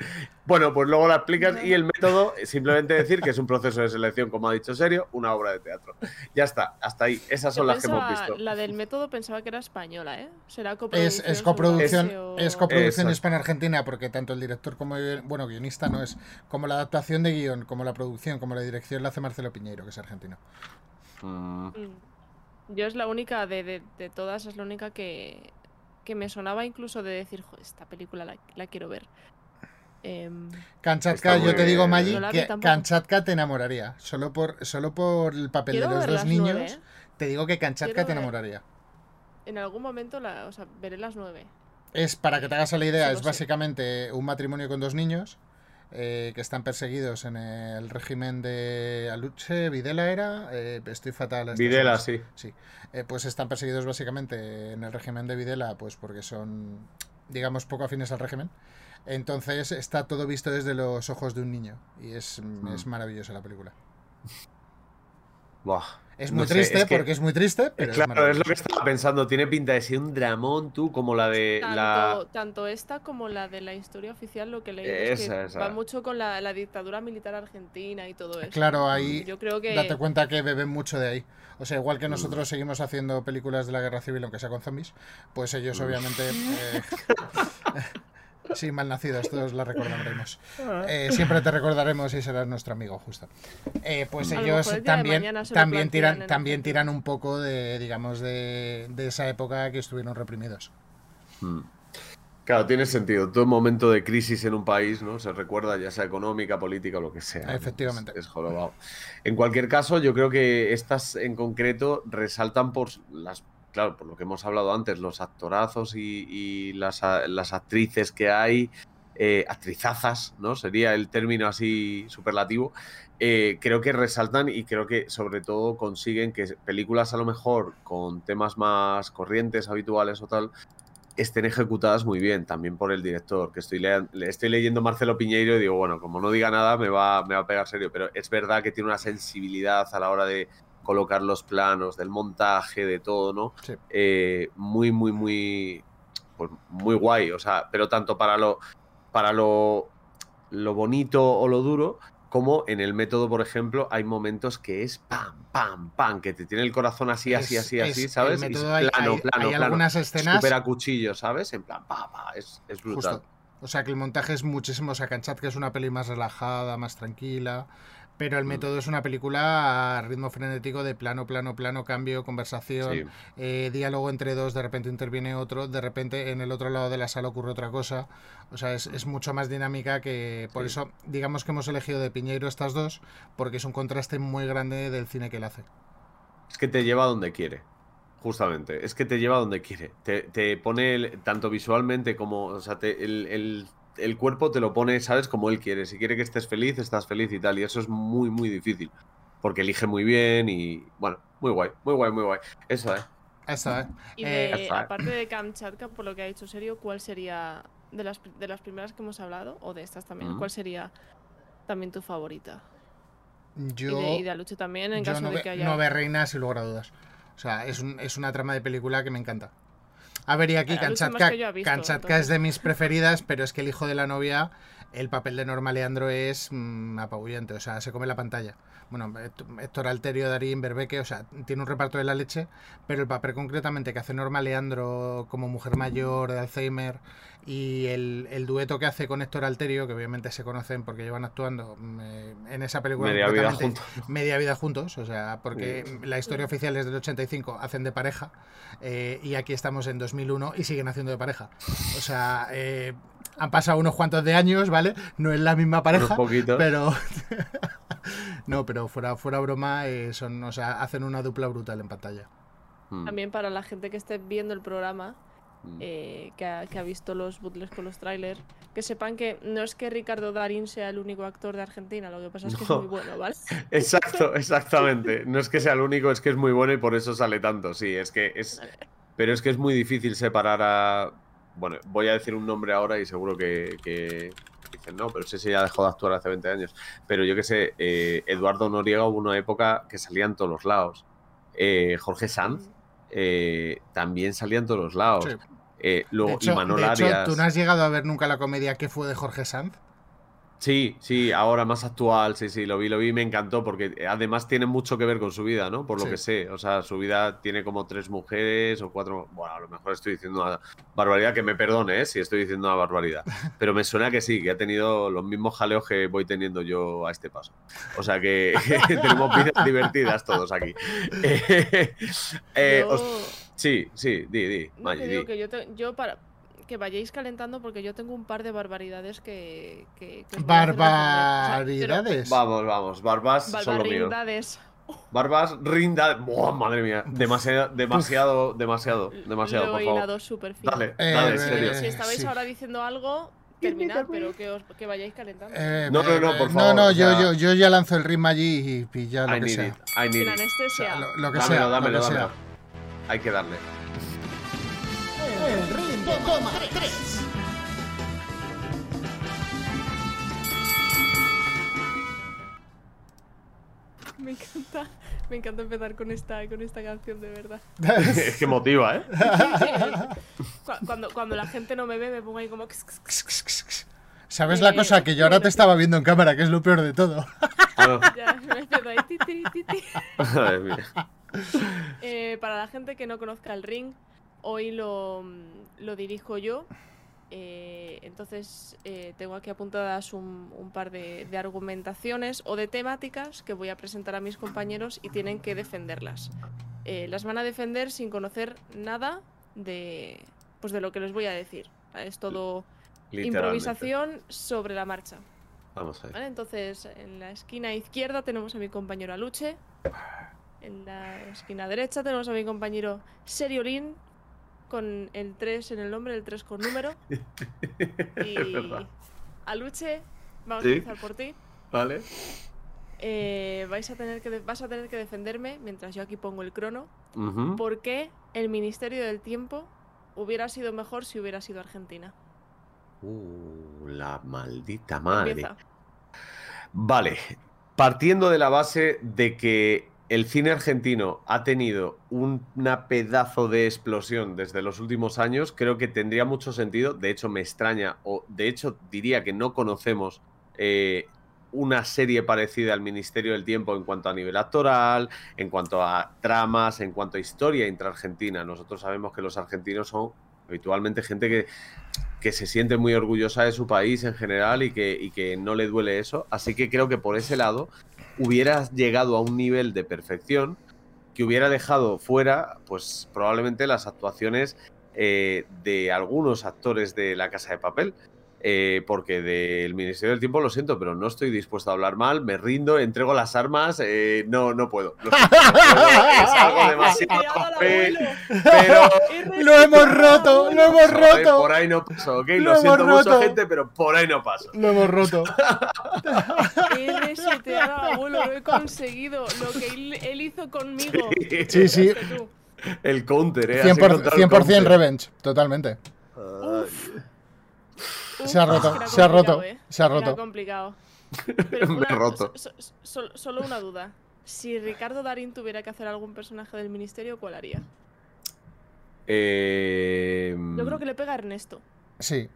Bueno, pues luego la explicas y el método, [LAUGHS] simplemente decir que es un proceso de selección, como ha dicho Serio, una obra de teatro. Ya está, hasta ahí. Esas son las que hemos visto. La del método pensaba que era española, ¿eh? Será coproducción. Es, coproducción, es, coproducción hispano-argentina, porque tanto el director como, bueno, guionista no es, como la adaptación de guion, como la producción como la dirección la hace Marcelo Piñeiro, que es argentino. Mm. Yo es la única de, todas, es la única que, que, me sonaba incluso de decir, esta película la, quiero ver. Eh, Kanchatka, yo te digo, Maggi, que Kanchatka te enamoraría. Solo por, solo por el papel de los dos niños, ¿eh? te digo que Kanchatka te enamoraría. En algún momento la, o sea, veré las nueve. Es, para que te hagas la idea, es básicamente un matrimonio con dos niños eh, que están perseguidos en el régimen de Aluche, Videla era, eh, estoy fatal. Videla, sí. Sí, eh, pues están perseguidos básicamente en el régimen de Videla, pues porque son, digamos, poco afines al régimen. Entonces está todo visto desde los ojos de un niño y es, mm. es maravillosa la película. Buah. Es muy triste porque es muy triste, pero claro, es, lo que estaba pensando. Tiene pinta de ser un dramón, tú, como la de tanto, la. Tanto esta como la de la historia oficial, lo que leí es que va mucho con la, dictadura militar argentina y todo eso. Claro, ahí. Yo creo que. Date cuenta que beben mucho de ahí. O sea, igual que mm. nosotros seguimos haciendo películas de la guerra civil, aunque sea con zombies, pues ellos, mm. obviamente. Eh, [LAUGHS] [LAUGHS] Sí, malnacidos, todos la recordaremos. [LAUGHS] Ah. Eh, siempre te recordaremos y serás nuestro amigo, justo. Eh, pues ellos también, también, tiran, también tiran un poco de, digamos, de, esa época que estuvieron reprimidos. Hmm. Claro, tiene sentido. Todo momento de crisis en un país, ¿no? Se recuerda, ya sea económica, política o lo que sea. Efectivamente. Es, es En cualquier caso, yo creo que estas en concreto resaltan por las claro, por lo que hemos hablado antes, los actorazos y, las, actrices que hay, eh, actrizazas, ¿no? Sería el término así superlativo. Eh, creo que resaltan y creo que sobre todo consiguen que películas a lo mejor con temas más corrientes, habituales o tal, estén ejecutadas muy bien, también por el director, que estoy, le estoy leyendo Marcelo Piñeiro y digo, bueno, como no diga nada me va, me va a pegar serio, pero es verdad que tiene una sensibilidad a la hora de, colocar los planos, del montaje, de todo, ¿no? Eh, muy, muy, muy, pues muy guay, o sea, pero tanto para lo, para lo, lo bonito o lo duro, como en el método, por ejemplo, hay momentos que es pam, pam, pam, que te tiene el corazón así, así, así, así, ¿sabes? hay, plano, plano, hay algunas escenas. Super a cuchillo, ¿sabes? En plan, pa, pa, es, es brutal. O sea que el montaje es muchísimo. O sea, Kanchat, que es una peli más relajada, más tranquila. Pero el mm. método es una película a ritmo frenético de plano, plano, plano, cambio, conversación, eh, diálogo entre dos, de repente interviene otro, de repente en el otro lado de la sala ocurre otra cosa. O sea, es, mucho más dinámica que... Por eso, digamos que hemos elegido de Piñeiro estas dos, porque es un contraste muy grande del cine que él hace. Es que te lleva a donde quiere. Justamente, es que te lleva a donde quiere. Te, pone tanto visualmente como, o sea, el el cuerpo te lo pone, ¿sabes? Como él quiere. Si quiere que estés feliz, estás feliz y tal. Y eso es muy, muy difícil. Porque elige muy bien y, bueno, muy guay, muy guay, muy guay. Eso, ¿eh? Eso, ¿eh? Y eh, aparte de Kamchatka, por lo que ha dicho Serio, ¿cuál sería, de las, de las primeras que hemos hablado, o de estas también, cuál sería también tu favorita? Yo, y, de, Aluche también, en caso no de ve, que haya. No ve reinas sin lugar a dudas. O sea, es, un, es una trama de película que me encanta. A ver, y aquí Kanchatka, Kanchatka es de mis [LAUGHS] preferidas, pero es que el hijo de la novia, el papel de Norma Leandro es mmm, apabullante, o sea, se come la pantalla. Bueno, Héctor Alterio, Darín, Berbeque, o sea, tiene un reparto de la leche, pero el papel concretamente que hace Norma Leandro como mujer mayor de Alzheimer y el, el dueto que hace con Héctor Alterio, que obviamente se conocen porque llevan actuando eh, en esa película media vida juntos. Media vida juntos, o sea, porque sí. la historia oficial es del 85, hacen de pareja, eh, y aquí estamos en 2001 y siguen haciendo de pareja. O sea, eh, han pasado unos cuantos de años, ¿vale? No es la misma pareja, pero [LAUGHS] no, pero fuera fuera broma, eh, son, o sea, hacen una dupla brutal en pantalla. Hmm. También para la gente que esté viendo el programa, eh, que, ha, que, ha, visto los bootlegs con los trailers, que sepan que no es que Ricardo Darín sea el único actor de Argentina, lo que pasa es que no. es muy bueno, ¿vale? [LAUGHS] Exacto, exactamente. No es que sea el único, es que es muy bueno y por eso sale tanto, sí, es que es... Pero es que es muy difícil separar a... Bueno, voy a decir un nombre ahora y seguro que, que dicen, no, pero ese ya dejó de actuar hace 20 años. Pero yo que sé, eh, Eduardo Noriega hubo una época que salía en todos los lados. Eh, Jorge Sanz eh, también salía en todos los lados. Sí. Eh, luego, de hecho, de hecho, Arias. ¿tú no has llegado a ver nunca la comedia que fue de Jorge Sanz? Sí, sí, ahora más actual, sí, sí, lo vi, lo vi, me encantó porque además tiene mucho que ver con su vida, ¿no? Por lo Sí. que sé, o sea, su vida tiene como tres mujeres o cuatro, bueno, a lo mejor estoy diciendo una barbaridad, que me perdone, ¿eh? Si estoy diciendo una barbaridad, [LAUGHS] pero me suena que sí, que ha tenido los mismos jaleos que voy teniendo yo a este paso. O sea que [LAUGHS] tenemos vidas [LAUGHS] divertidas todos aquí. Eh, os- Sí, sí, di, di, No, Maggi, que digo di. que yo, te- yo para que vayáis calentando porque yo tengo un par de barbaridades que... que, que. O sea, Barbaridades. Vamos, vamos, barbas son lo mío. Barbaridades. Barbas, rinda. Buah, madre mía. Demasiado, demasiado, demasiado, demasiado, Lo por favor. súper fino. Dale, Eh, dale, en eh, serio. Si estabais sí. ahora diciendo algo, terminad, pero que, os, que vayáis calentando. Eh, No, no, no, eh, por No, favor, no, o yo, sea- yo, yo ya lanzo el ritmo allí y pilla lo I que need sea. it, I need Sin it. anestesia. Lo, lo que Dámelo, sea, dámelo, lo que dámelo. sea. Hay que darle. El ritmo toma tres. Me encanta, me encanta empezar con esta, con esta canción, de verdad. [LAUGHS] es que motiva, ¿eh? Cu- Cuando, cuando la gente no me ve, me pongo ahí como... ¿Sabes la cosa? Que yo ahora te estaba viendo en cámara, que es lo peor de todo. Ya, me ahí, [LAUGHS] [LAUGHS] Eh, para la gente que no conozca el ring, hoy lo, lo dirijo yo. Eh, entonces eh, tengo aquí apuntadas un, un par de, de argumentaciones o de temáticas que voy a presentar a mis compañeros y tienen que defenderlas. Las van a defender sin conocer nada de, pues de lo que les voy a decir. Es todo improvisación sobre la marcha. Vamos a ver. ¿Vale? Entonces, en la esquina izquierda tenemos a mi compañero Aluche. En la esquina derecha tenemos a mi compañero Seriolín, con el 3 en el nombre, el 3 con número. [LAUGHS] Y. Aluche, vamos Sí. a empezar por ti. Vale. Eh, vais a tener que vas a tener que defenderme, mientras yo aquí pongo el crono, Ujú. por qué el Ministerio del Tiempo hubiera sido mejor si hubiera sido Argentina. Uh, la maldita madre. Empieza. Vale, partiendo de la base de que el cine argentino ha tenido un- una pedazo de explosión desde los últimos años, creo que tendría mucho sentido. De hecho, me extraña, o de hecho diría que no conocemos eh, una serie parecida al Ministerio del Tiempo en cuanto a nivel actoral, en cuanto a tramas, en cuanto a historia intraargentina. Nosotros sabemos que los argentinos son habitualmente gente que, que se siente muy orgullosa de su país en general y que, y que no le duele eso. Así que creo que por ese lado hubieras llegado a un nivel de perfección que hubiera dejado fuera, pues probablemente las actuaciones eh, de algunos actores de La Casa de Papel. Eh, porque del Ministerio del Tiempo lo siento, pero no estoy dispuesto a hablar mal, me rindo, entrego las armas, eh, no, no puedo. Lo siento, no puedo, es algo [LAUGHS] demasiado papel, pero ¡Lo hemos roto! ¡Lo hemos roto! por ahí no paso, ok. Lo Lo, hemos siento mucho, roto. gente, pero por ahí no paso. Lo hemos roto. [LAUGHS] He reseteado al abuelo, lo he conseguido. Lo que él, él hizo conmigo. Sí, sí. El counter, eh. has 100%, encontrado el 100% counter. revenge, totalmente. Uf, Se ha roto, se ha roto, complicado, ¿eh? se ha Era roto. complicado. [LAUGHS] Me he roto. solo una duda. Si Ricardo Darín tuviera que hacer algún personaje del ministerio, ¿cuál haría? Eh... Yo creo que le pega a Ernesto. Sí.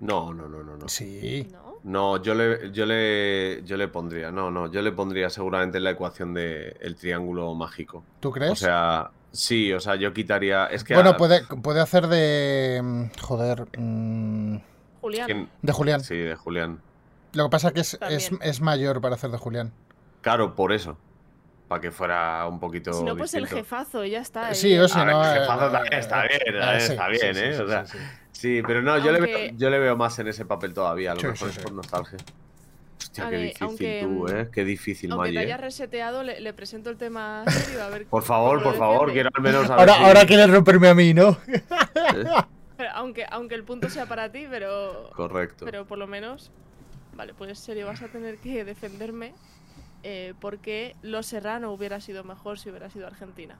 No, no, no, no, no. Sí. ¿No? yo le, yo le, yo le pondría, no, no, yo le pondría seguramente la ecuación del el triángulo mágico. ¿Tú crees? O sea, sí, o sea, yo quitaría. Es que bueno, puede, puede hacer de. Mm, joder. Mm, Julián. De Julián. Sí, de Julián. Lo que pasa es que es, es, es, mayor para hacer de Julián. Claro, por eso para que fuera un poquito. Si no, pues el jefazo, ya está. Sí, o sea, no. El eh, jefazo está bien, eh, está bien, ¿eh? O sea, sí, pero no, yo, le veo, yo le veo más en ese papel todavía, a lo mejor es por nostalgia. Hostia, qué difícil tú, ¿eh? Qué difícil, Aunque te haya ¿eh? reseteado, le, presento el tema [LAUGHS] serio, a ver. Por favor, por favor, quiero al menos Ahora, ahora quieres romperme a mí, ¿no? Aunque, aunque el punto sea para ti, pero. Correcto. Pero por lo menos. Vale, pues serio, vas a tener que defenderme eh, porque Los Serrano hubiera sido mejor si hubiera sido Argentina.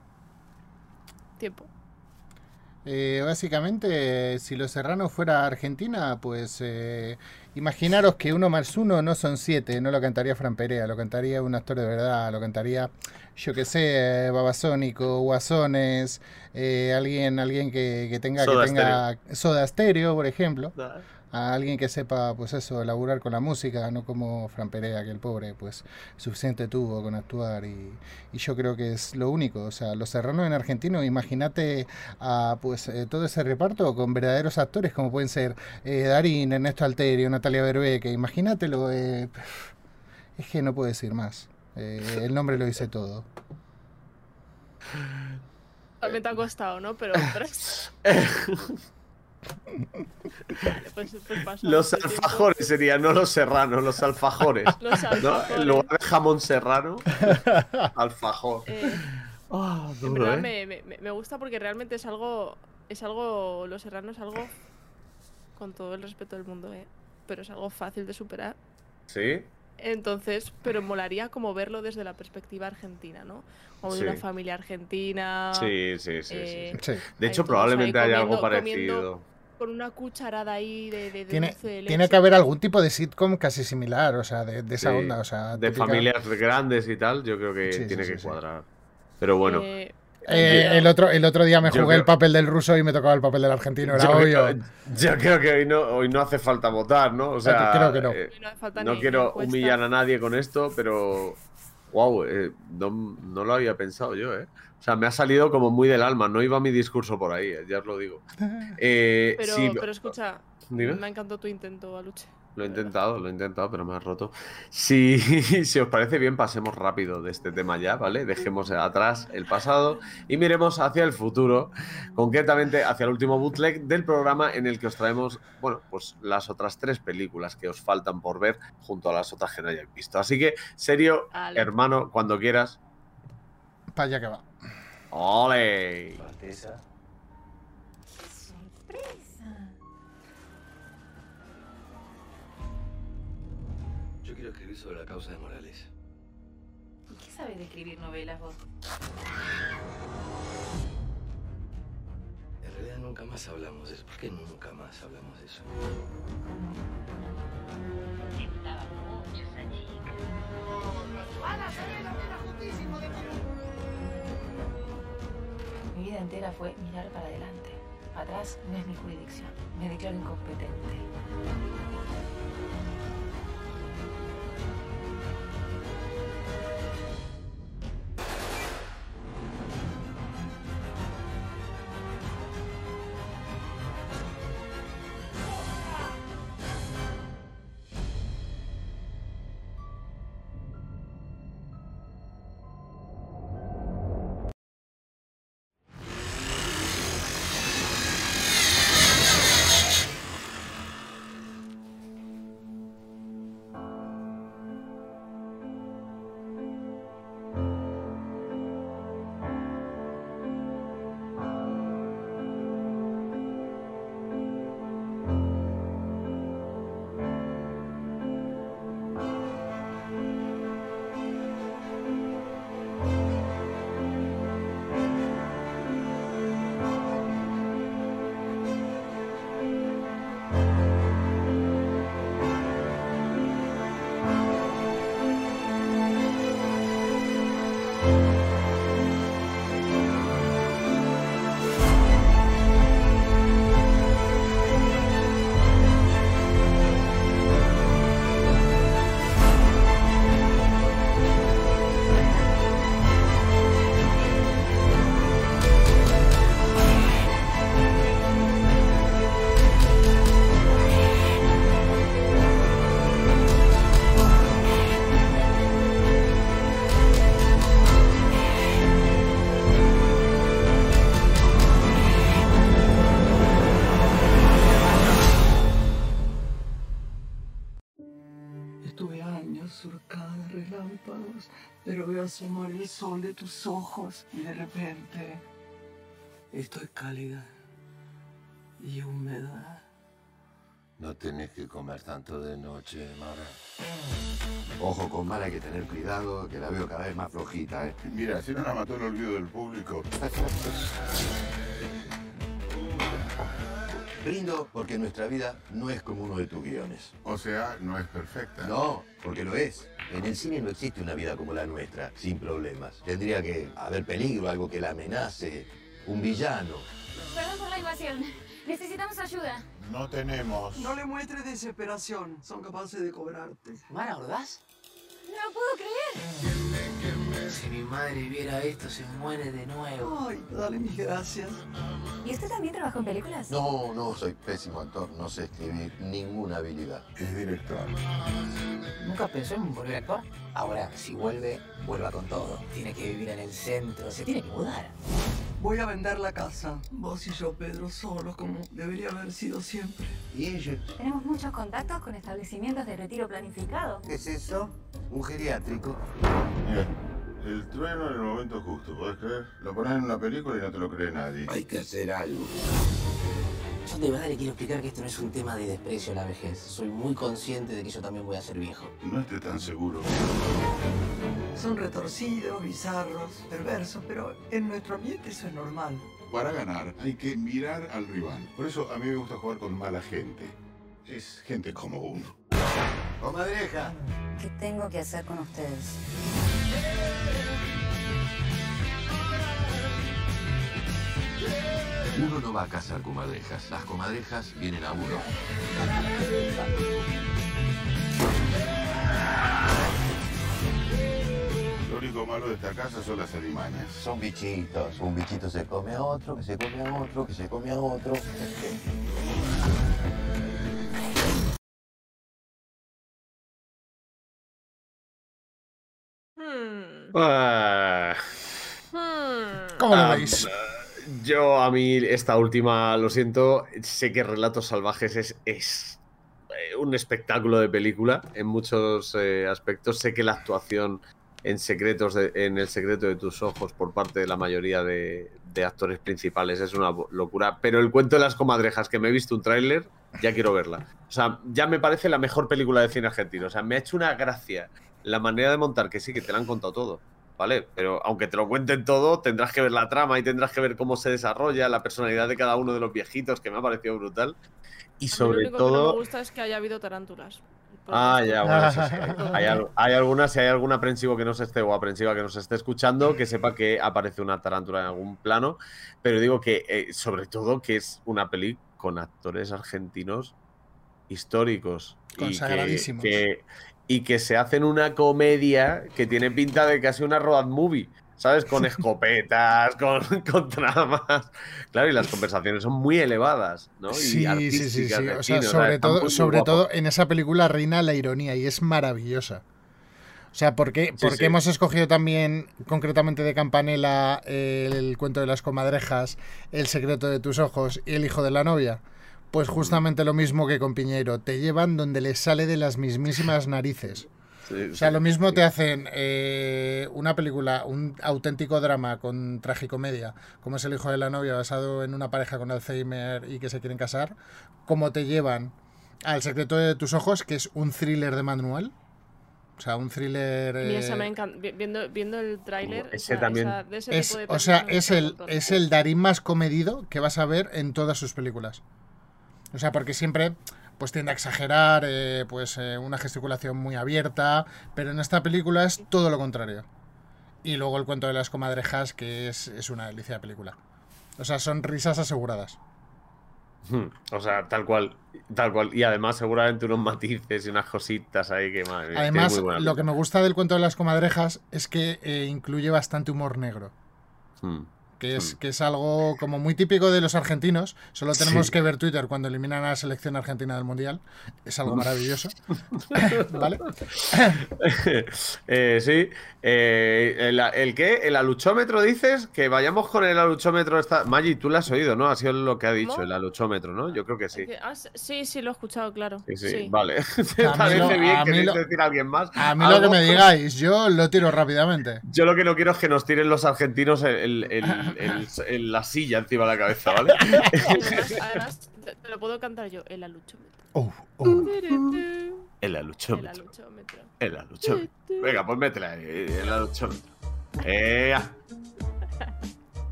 Tiempo. Eh, básicamente, si Los Serrano fuera Argentina, pues eh, imaginaros que uno más uno no son siete, no lo cantaría Fran Perea, lo cantaría un actor de verdad, lo cantaría, yo que sé, Babasónico, Guasones, alguien, alguien que, tenga Soda que tenga Soda Stereo, por ejemplo a alguien que sepa, pues eso, elaborar con la música, no como Fran Perea, que el pobre, pues suficiente tuvo con actuar y, yo creo que es lo único. O sea, Los Serranos en Argentino, imagínate a pues eh, todo ese reparto con verdaderos actores como pueden ser eh, Darín, Ernesto Alterio, Natalia Berbeque, imagínatelo. Eh, es que no puedo decir más. el nombre lo dice todo. También te ha costado, ¿no? Pero... [LAUGHS] [LAUGHS] Pues, pues los alfajores serían, no los serranos, los alfajores. [LAUGHS] los alfajores. En lugar de jamón serrano, [LAUGHS] alfajor. Eh, oh, ¿eh? me, gusta porque realmente es algo. Es algo. Los serranos es algo. Con todo el respeto del mundo, ¿eh? Pero es algo fácil de superar. Sí. Entonces, pero molaría como verlo desde la perspectiva argentina, ¿no? Como de una familia argentina. Sí, sí, sí. sí, De hecho, probablemente haya algo parecido. Con una cucharada ahí de, de, tiene, de tiene que haber algún tipo de sitcom casi similar, o sea, de, esa onda, o sea. De familias grandes y tal, yo creo que tiene que cuadrar. Pero bueno. Eh, eh, el, otro, el otro día me jugué el papel del ruso y me tocaba el papel del argentino, era obvio. yo creo que hoy no, hoy no hace falta votar, ¿no? O sea, creo que no. Eh, no, quiero humillar a nadie con esto, pero. Wow, eh, no, lo había pensado yo, ¿eh? O sea, me ha salido como muy del alma, no iba mi discurso por ahí, ya os lo digo. [LAUGHS] pero, pero escucha, me encantó tu intento, Aluche. Lo he intentado, lo he intentado, pero me ha roto. Si, [LAUGHS] si os parece bien, pasemos rápido de este tema ya, ¿vale? Dejemos atrás el pasado y miremos hacia el futuro, concretamente hacia el último bootleg del programa en el que os traemos, bueno, pues las otras tres películas que os faltan por ver junto a las otras que no hayáis visto. Así que, serio, hermano, cuando quieras. Para allá que va. ¡Ole! Sobre la causa de Morales. ¿Qué sabes de escribir novelas vos? En realidad nunca más hablamos de eso. ¿Por qué nunca más hablamos de eso? Estaba mucho esa chica. ¡Van a salir la de Mi vida entera fue mirar para adelante. Atrás no es mi jurisdicción. Me declaro incompetente. Veo asomar el sol de tus ojos y de repente estoy cálida y húmeda. No tenés que comer tanto de noche, Mara. Ojo, con Mara hay que tener cuidado, que la veo cada vez más flojita, ¿eh? Mira, si no la mató el olvido del público. [LAUGHS] Brindo porque nuestra vida no es como uno de tus guiones. O sea, no es perfecta. No, porque lo es. En el cine no existe una vida como la nuestra, sin problemas. Tendría que haber peligro, algo que la amenace, un villano. Perdón por la invasión. Necesitamos ayuda. No tenemos. No le muestres desesperación. Son capaces de cobrarte. ¿Mara Ordaz? No lo puedo creer. Si mi madre viera esto, se muere de nuevo. Ay, dale mis gracias. ¿Y usted también trabajó en películas? No, no, soy pésimo actor. No sé escribir ninguna habilidad. Es director. ¿Nunca pensó en volver a actuar? Ahora, si vuelve, vuelva con todo. Tiene que vivir en el centro, se tiene que mudar. Voy a vender la casa. Vos y yo, Pedro, solos, como debería haber sido siempre. ¿Y ella? Tenemos muchos contactos con establecimientos de retiro planificado. ¿Qué es eso? ¿Un geriátrico? Mira, el trueno en el momento justo, ¿podés creer? Lo pones en una película y no te lo cree nadie. Hay que hacer algo. Yo de verdad le quiero explicar que esto no es un tema de desprecio a la vejez. Soy muy consciente de que yo también voy a ser viejo. No estés tan seguro. Son retorcidos, bizarros, perversos, pero en nuestro ambiente eso es normal. Para ganar hay que mirar al rival. Por eso a mí me gusta jugar con mala gente. Es gente como uno. ¡Comadreja! ¿Qué tengo que hacer con ustedes? Uno no va a cazar comadrejas. Las comadrejas vienen a uno. Lo único malo de esta casa son las alimañas. Son bichitos. Un bichito se come a otro, que se come a otro, que se come a otro. Ah. ¿Cómo lo Ah, veis? Yo, a mí, esta última, lo siento, sé que Relatos Salvajes es, es eh, un espectáculo de película en muchos eh, aspectos. Sé que la actuación en secretos de- en el secreto de tus ojos por parte de la mayoría de, de actores principales es una locura. Pero el cuento de las comadrejas, que me he visto un tráiler, ya quiero verla. O sea, ya me parece la mejor película de cine argentino. O sea, me ha hecho una gracia la manera de montar, que sí, que te la han contado todo. ¿Vale? Pero aunque te lo cuenten todo, tendrás que ver la trama y tendrás que ver cómo se desarrolla, la personalidad de cada uno de los viejitos, que me ha parecido brutal. Y A mí sobre lo único que no todo. me gusta es que haya habido tarántulas. Ah, ya, bueno, sí, sí, hay, hay hay algunas, si hay algún aprensivo que nos esté o aprensiva que nos esté escuchando, que sepa que aparece una tarántula en algún plano. Pero digo que, eh, sobre todo, que es una peli con actores argentinos históricos. y que- Consagradísimos. que- y que se hacen una comedia que tiene pinta de casi una road movie. ¿Sabes? Con escopetas, [LAUGHS] con, con tramas. Claro, y las conversaciones son muy elevadas, ¿no? Y Sí, sí, sí, sí. O sea, sobre, todo, sobre todo en esa película reina la ironía y es maravillosa. O sea, ¿por qué, Sí, por qué sí. hemos escogido también concretamente de Campanella el cuento de las comadrejas, El secreto de tus ojos y El hijo de la novia? Pues justamente lo mismo que con Piñeiro, te llevan donde les sale de las mismísimas narices. Sí, O sea, sí, lo mismo sí. te hacen eh, una película, un auténtico drama con tragicomedia, como es El hijo de la novia, basado en una pareja con Alzheimer y que se quieren casar, como te llevan al secreto de tus ojos, que es un thriller de manual. O sea, un thriller... Esa eh, me encanta. Vi- Viendo, viendo el tráiler, Ese esa- también. esa- de ese es, tipo de o sea, es el, es el Darín más comedido que vas a ver en todas sus películas. O sea, porque siempre pues tiende a exagerar, eh, pues eh, una gesticulación muy abierta, pero en esta película es todo lo contrario. Y luego el cuento de las comadrejas, que es, es una delicia de película. O sea, son risas aseguradas. Hmm, O sea, tal cual, tal cual. Y además, seguramente unos matices y unas cositas ahí que madre Además, lo que me gusta del cuento de las comadrejas es que eh, incluye bastante humor negro. Hmm. Que es, que es algo como muy típico de los argentinos. Solo tenemos que ver Twitter cuando eliminan a la selección argentina del Mundial. Es algo maravilloso. [LAUGHS] ¿Vale? [LAUGHS] Eh, sí. Eh, el, el qué? ¿El aluchómetro dices? Que vayamos con el aluchómetro. Esta... Maggi, tú lo has oído, ¿no? Ha sido lo que ha dicho, ¿Cómo? el aluchómetro, ¿no? Yo creo que sí. Que- ah, sí, sí, lo he escuchado, claro. Sí, sí, Sí. vale. [LAUGHS] ¿Te A mí parece lo- bien? a mí ¿Queréis lo- decir a alguien más? A mí lo que me digáis, yo lo tiro rápidamente. Yo lo que no quiero es que nos tiren los argentinos el, el- el- el- [LAUGHS] el- la silla encima de la cabeza, ¿vale? Además, además, te te lo puedo cantar yo, el aluchómetro. Oh, el El aluchómetro. aluchómetro. El aluchómetro. Venga, pues métela el aluchómetro. ¡Ea!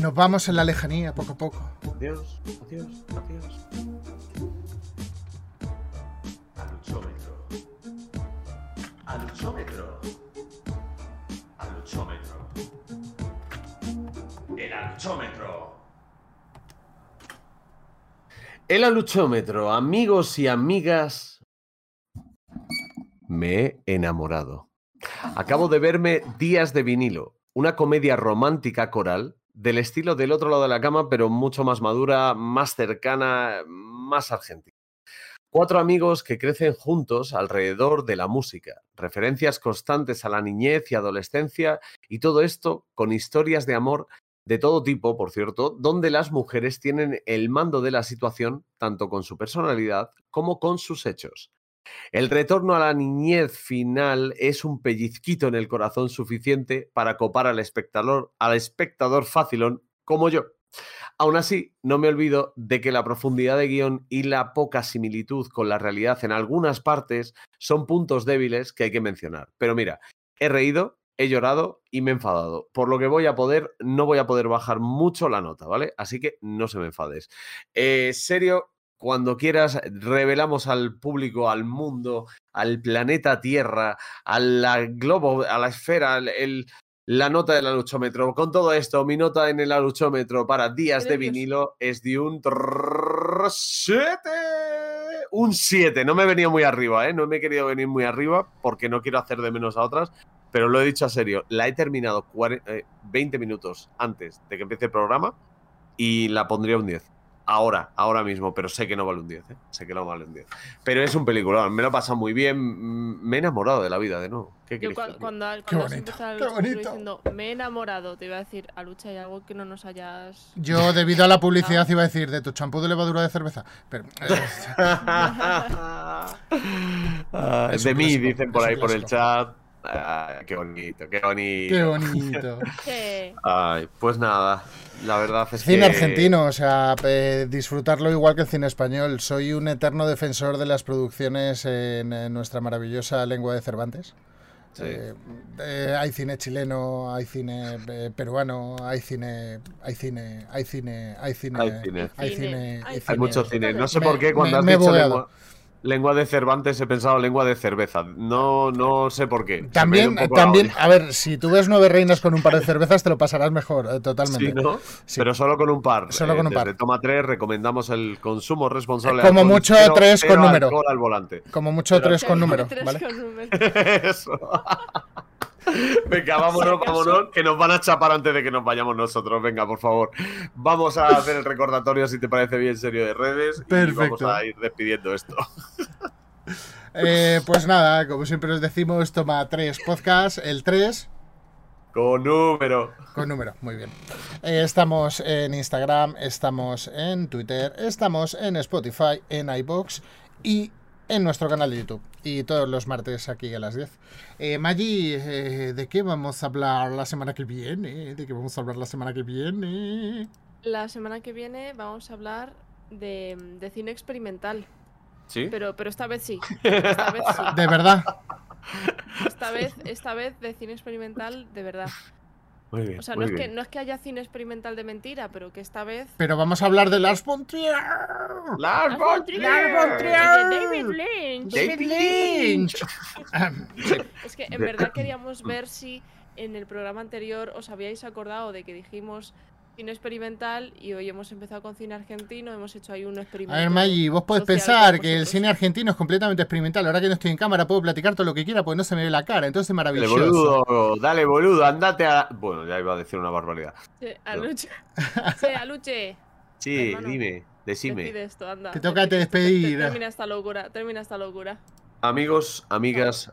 Nos vamos en la lejanía poco a poco. Adiós, adiós, adiós. Aluchómetro. Aluchómetro. El aluchómetro. Amigos y amigas. Me he enamorado. Acabo de verme Días de vinilo, una comedia romántica coral del estilo del otro lado de la cama, pero mucho más madura, más cercana, más argentina. Cuatro amigos que crecen juntos alrededor de la música, referencias constantes a la niñez y adolescencia, y todo esto con historias de amor de todo tipo, por cierto, donde las mujeres tienen el mando de la situación, tanto con su personalidad como con sus hechos. El retorno a la niñez final es un pellizquito en el corazón suficiente para copar al espectador, al espectador facilón como yo. Aún así, no me olvido de que la profundidad de guion y la poca similitud con la realidad en algunas partes son puntos débiles que hay que mencionar. Pero mira, he reído, he llorado y me he enfadado. Por lo que voy a poder, no voy a poder bajar mucho la nota, ¿vale? Así que no se me enfades. Eh, serio, cuando quieras, revelamos al público, al mundo, al planeta Tierra, a la globo, a la esfera, el, la nota del aluchómetro. Con todo esto, mi nota en el aluchómetro para días de vinilo es de un 7. Un 7. No me he venido muy arriba, ¿eh? No me he querido venir muy arriba porque no quiero hacer de menos a otras. Pero lo he dicho a serio. La he terminado cuare- eh, 20 minutos antes de que empiece el programa y la pondría un 10. Ahora, ahora mismo, pero sé que no vale un 10, ¿eh? sé que no vale un 10. Pero es un peliculón, me lo he pasado muy bien, mm, me he enamorado de la vida de nuevo. ¿Qué Yo cuando, has bonito, qué bonito. diciendo me he enamorado, te iba a decir, Alucha, hay algo que no nos hayas. Yo, debido a la publicidad, [LAUGHS] iba a decir de tu champú de levadura de cerveza. Pero, eh, [LAUGHS] [LAUGHS] Ah, Es de mí, clásico, dicen por ahí por el chat. Ah, qué bonito, qué bonito. qué bonito. [LAUGHS] Sí. Ay, pues nada, la verdad es Cine que... argentino, o sea, eh, disfrutarlo igual que el cine español. Soy un eterno defensor de las producciones en, en nuestra maravillosa lengua de Cervantes. Sí. Eh, eh, hay cine chileno, hay cine eh, peruano, hay cine, hay cine, hay cine, hay cine, Hay cine. hay Cine, cine, hay hay Hay mucho cine. No sé Me- por qué cuando me- has me he dicho lengua, lengua de Cervantes he pensado lengua de cerveza. No, no sé por qué. También, también, a ver, si tú ves nueve reinas con un par de cervezas, te lo pasarás mejor, eh, totalmente. Sí, ¿no? Sí. Pero solo con un par. Solo con un par. Toma 3 recomendamos el consumo responsable. Como alcohol, mucho cero- tres con número. alcohol al volante. Como mucho Pero- tres con número, Tres ¿vale? con número. [LAUGHS] [LAUGHS] Eso. [LAUGHS] Venga, vámonos, vámonos, que nos van a chapar antes de que nos vayamos nosotros. Venga, por favor. Vamos a hacer el recordatorio, si te parece bien, serio de redes. Y vamos a ir despidiendo esto. [LAUGHS] Eh, pues nada, como siempre os decimos, toma tres podcast, el 3 Con número. con número, muy bien. Eh, estamos en Instagram, estamos en Twitter, estamos en Spotify, en iBox y en nuestro canal de YouTube. Y todos los martes aquí a las 10. Eh, Maggi, eh, ¿de qué vamos a hablar la semana que viene? ¿De qué vamos a hablar la semana que viene? La semana que viene vamos a hablar de, de cine experimental. ¿Sí? Pero, pero esta vez sí. [LAUGHS] Esta vez sí. De verdad. Esta vez, esta vez de cine experimental de verdad. Muy bien. O sea, no es, que, no es que haya cine experimental de mentira, pero que esta vez. Pero vamos a hablar de Lars von Trier. Lars von Trier. Lars von Trier. David Lynch. David Lynch. Es que en verdad queríamos ver si en el programa anterior os habíais acordado de que dijimos cine experimental y hoy hemos empezado con cine argentino, hemos hecho ahí un experimento. A ver, Maggi, vos podés pensar que el cine argentino es completamente experimental. Ahora que no estoy en cámara, puedo platicar todo lo que quiera porque no se me ve la cara. Entonces es Dale, maravilloso. boludo, dale, boludo, andate a. Bueno, ya iba a decir una barbaridad. Sí, [LAUGHS] Aluche. Sí, Aluche. Sí, Hermano, dime, decime. Esto, anda. Te toca esto, despedir. Termina esta locura, termina esta locura. Amigos, amigas,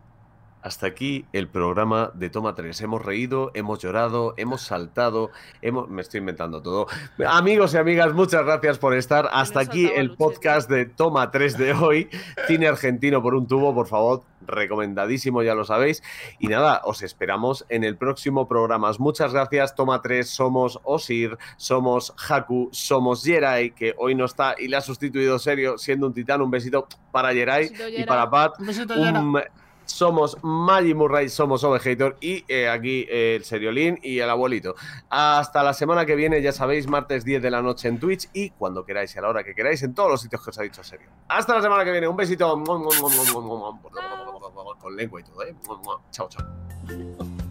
hasta aquí el programa de Toma 3. Hemos reído, hemos llorado, hemos saltado, hemos... me estoy inventando todo. Amigos y amigas, muchas gracias por estar. Hasta aquí el podcast de Toma 3 de hoy. Cine argentino por un tubo, por favor, recomendadísimo, ya lo sabéis. Y nada, os esperamos en el próximo programa. Muchas gracias, Toma 3. Somos Osir, somos Haku, somos Jerai, que hoy no está y le ha sustituido serio, siendo un titán. Un besito para Jerai y para Pat. Un besito, Un- somos Maggie Murray, somos Ovejator y eh, aquí eh, el Seriolín y el abuelito. Hasta la semana que viene, ya sabéis, martes 10 de la noche en Twitch y cuando queráis y a la hora que queráis en todos los sitios que os ha dicho Serio. Hasta la semana que viene, un besito. Con lengua y todo, ¿eh? Chao, chao.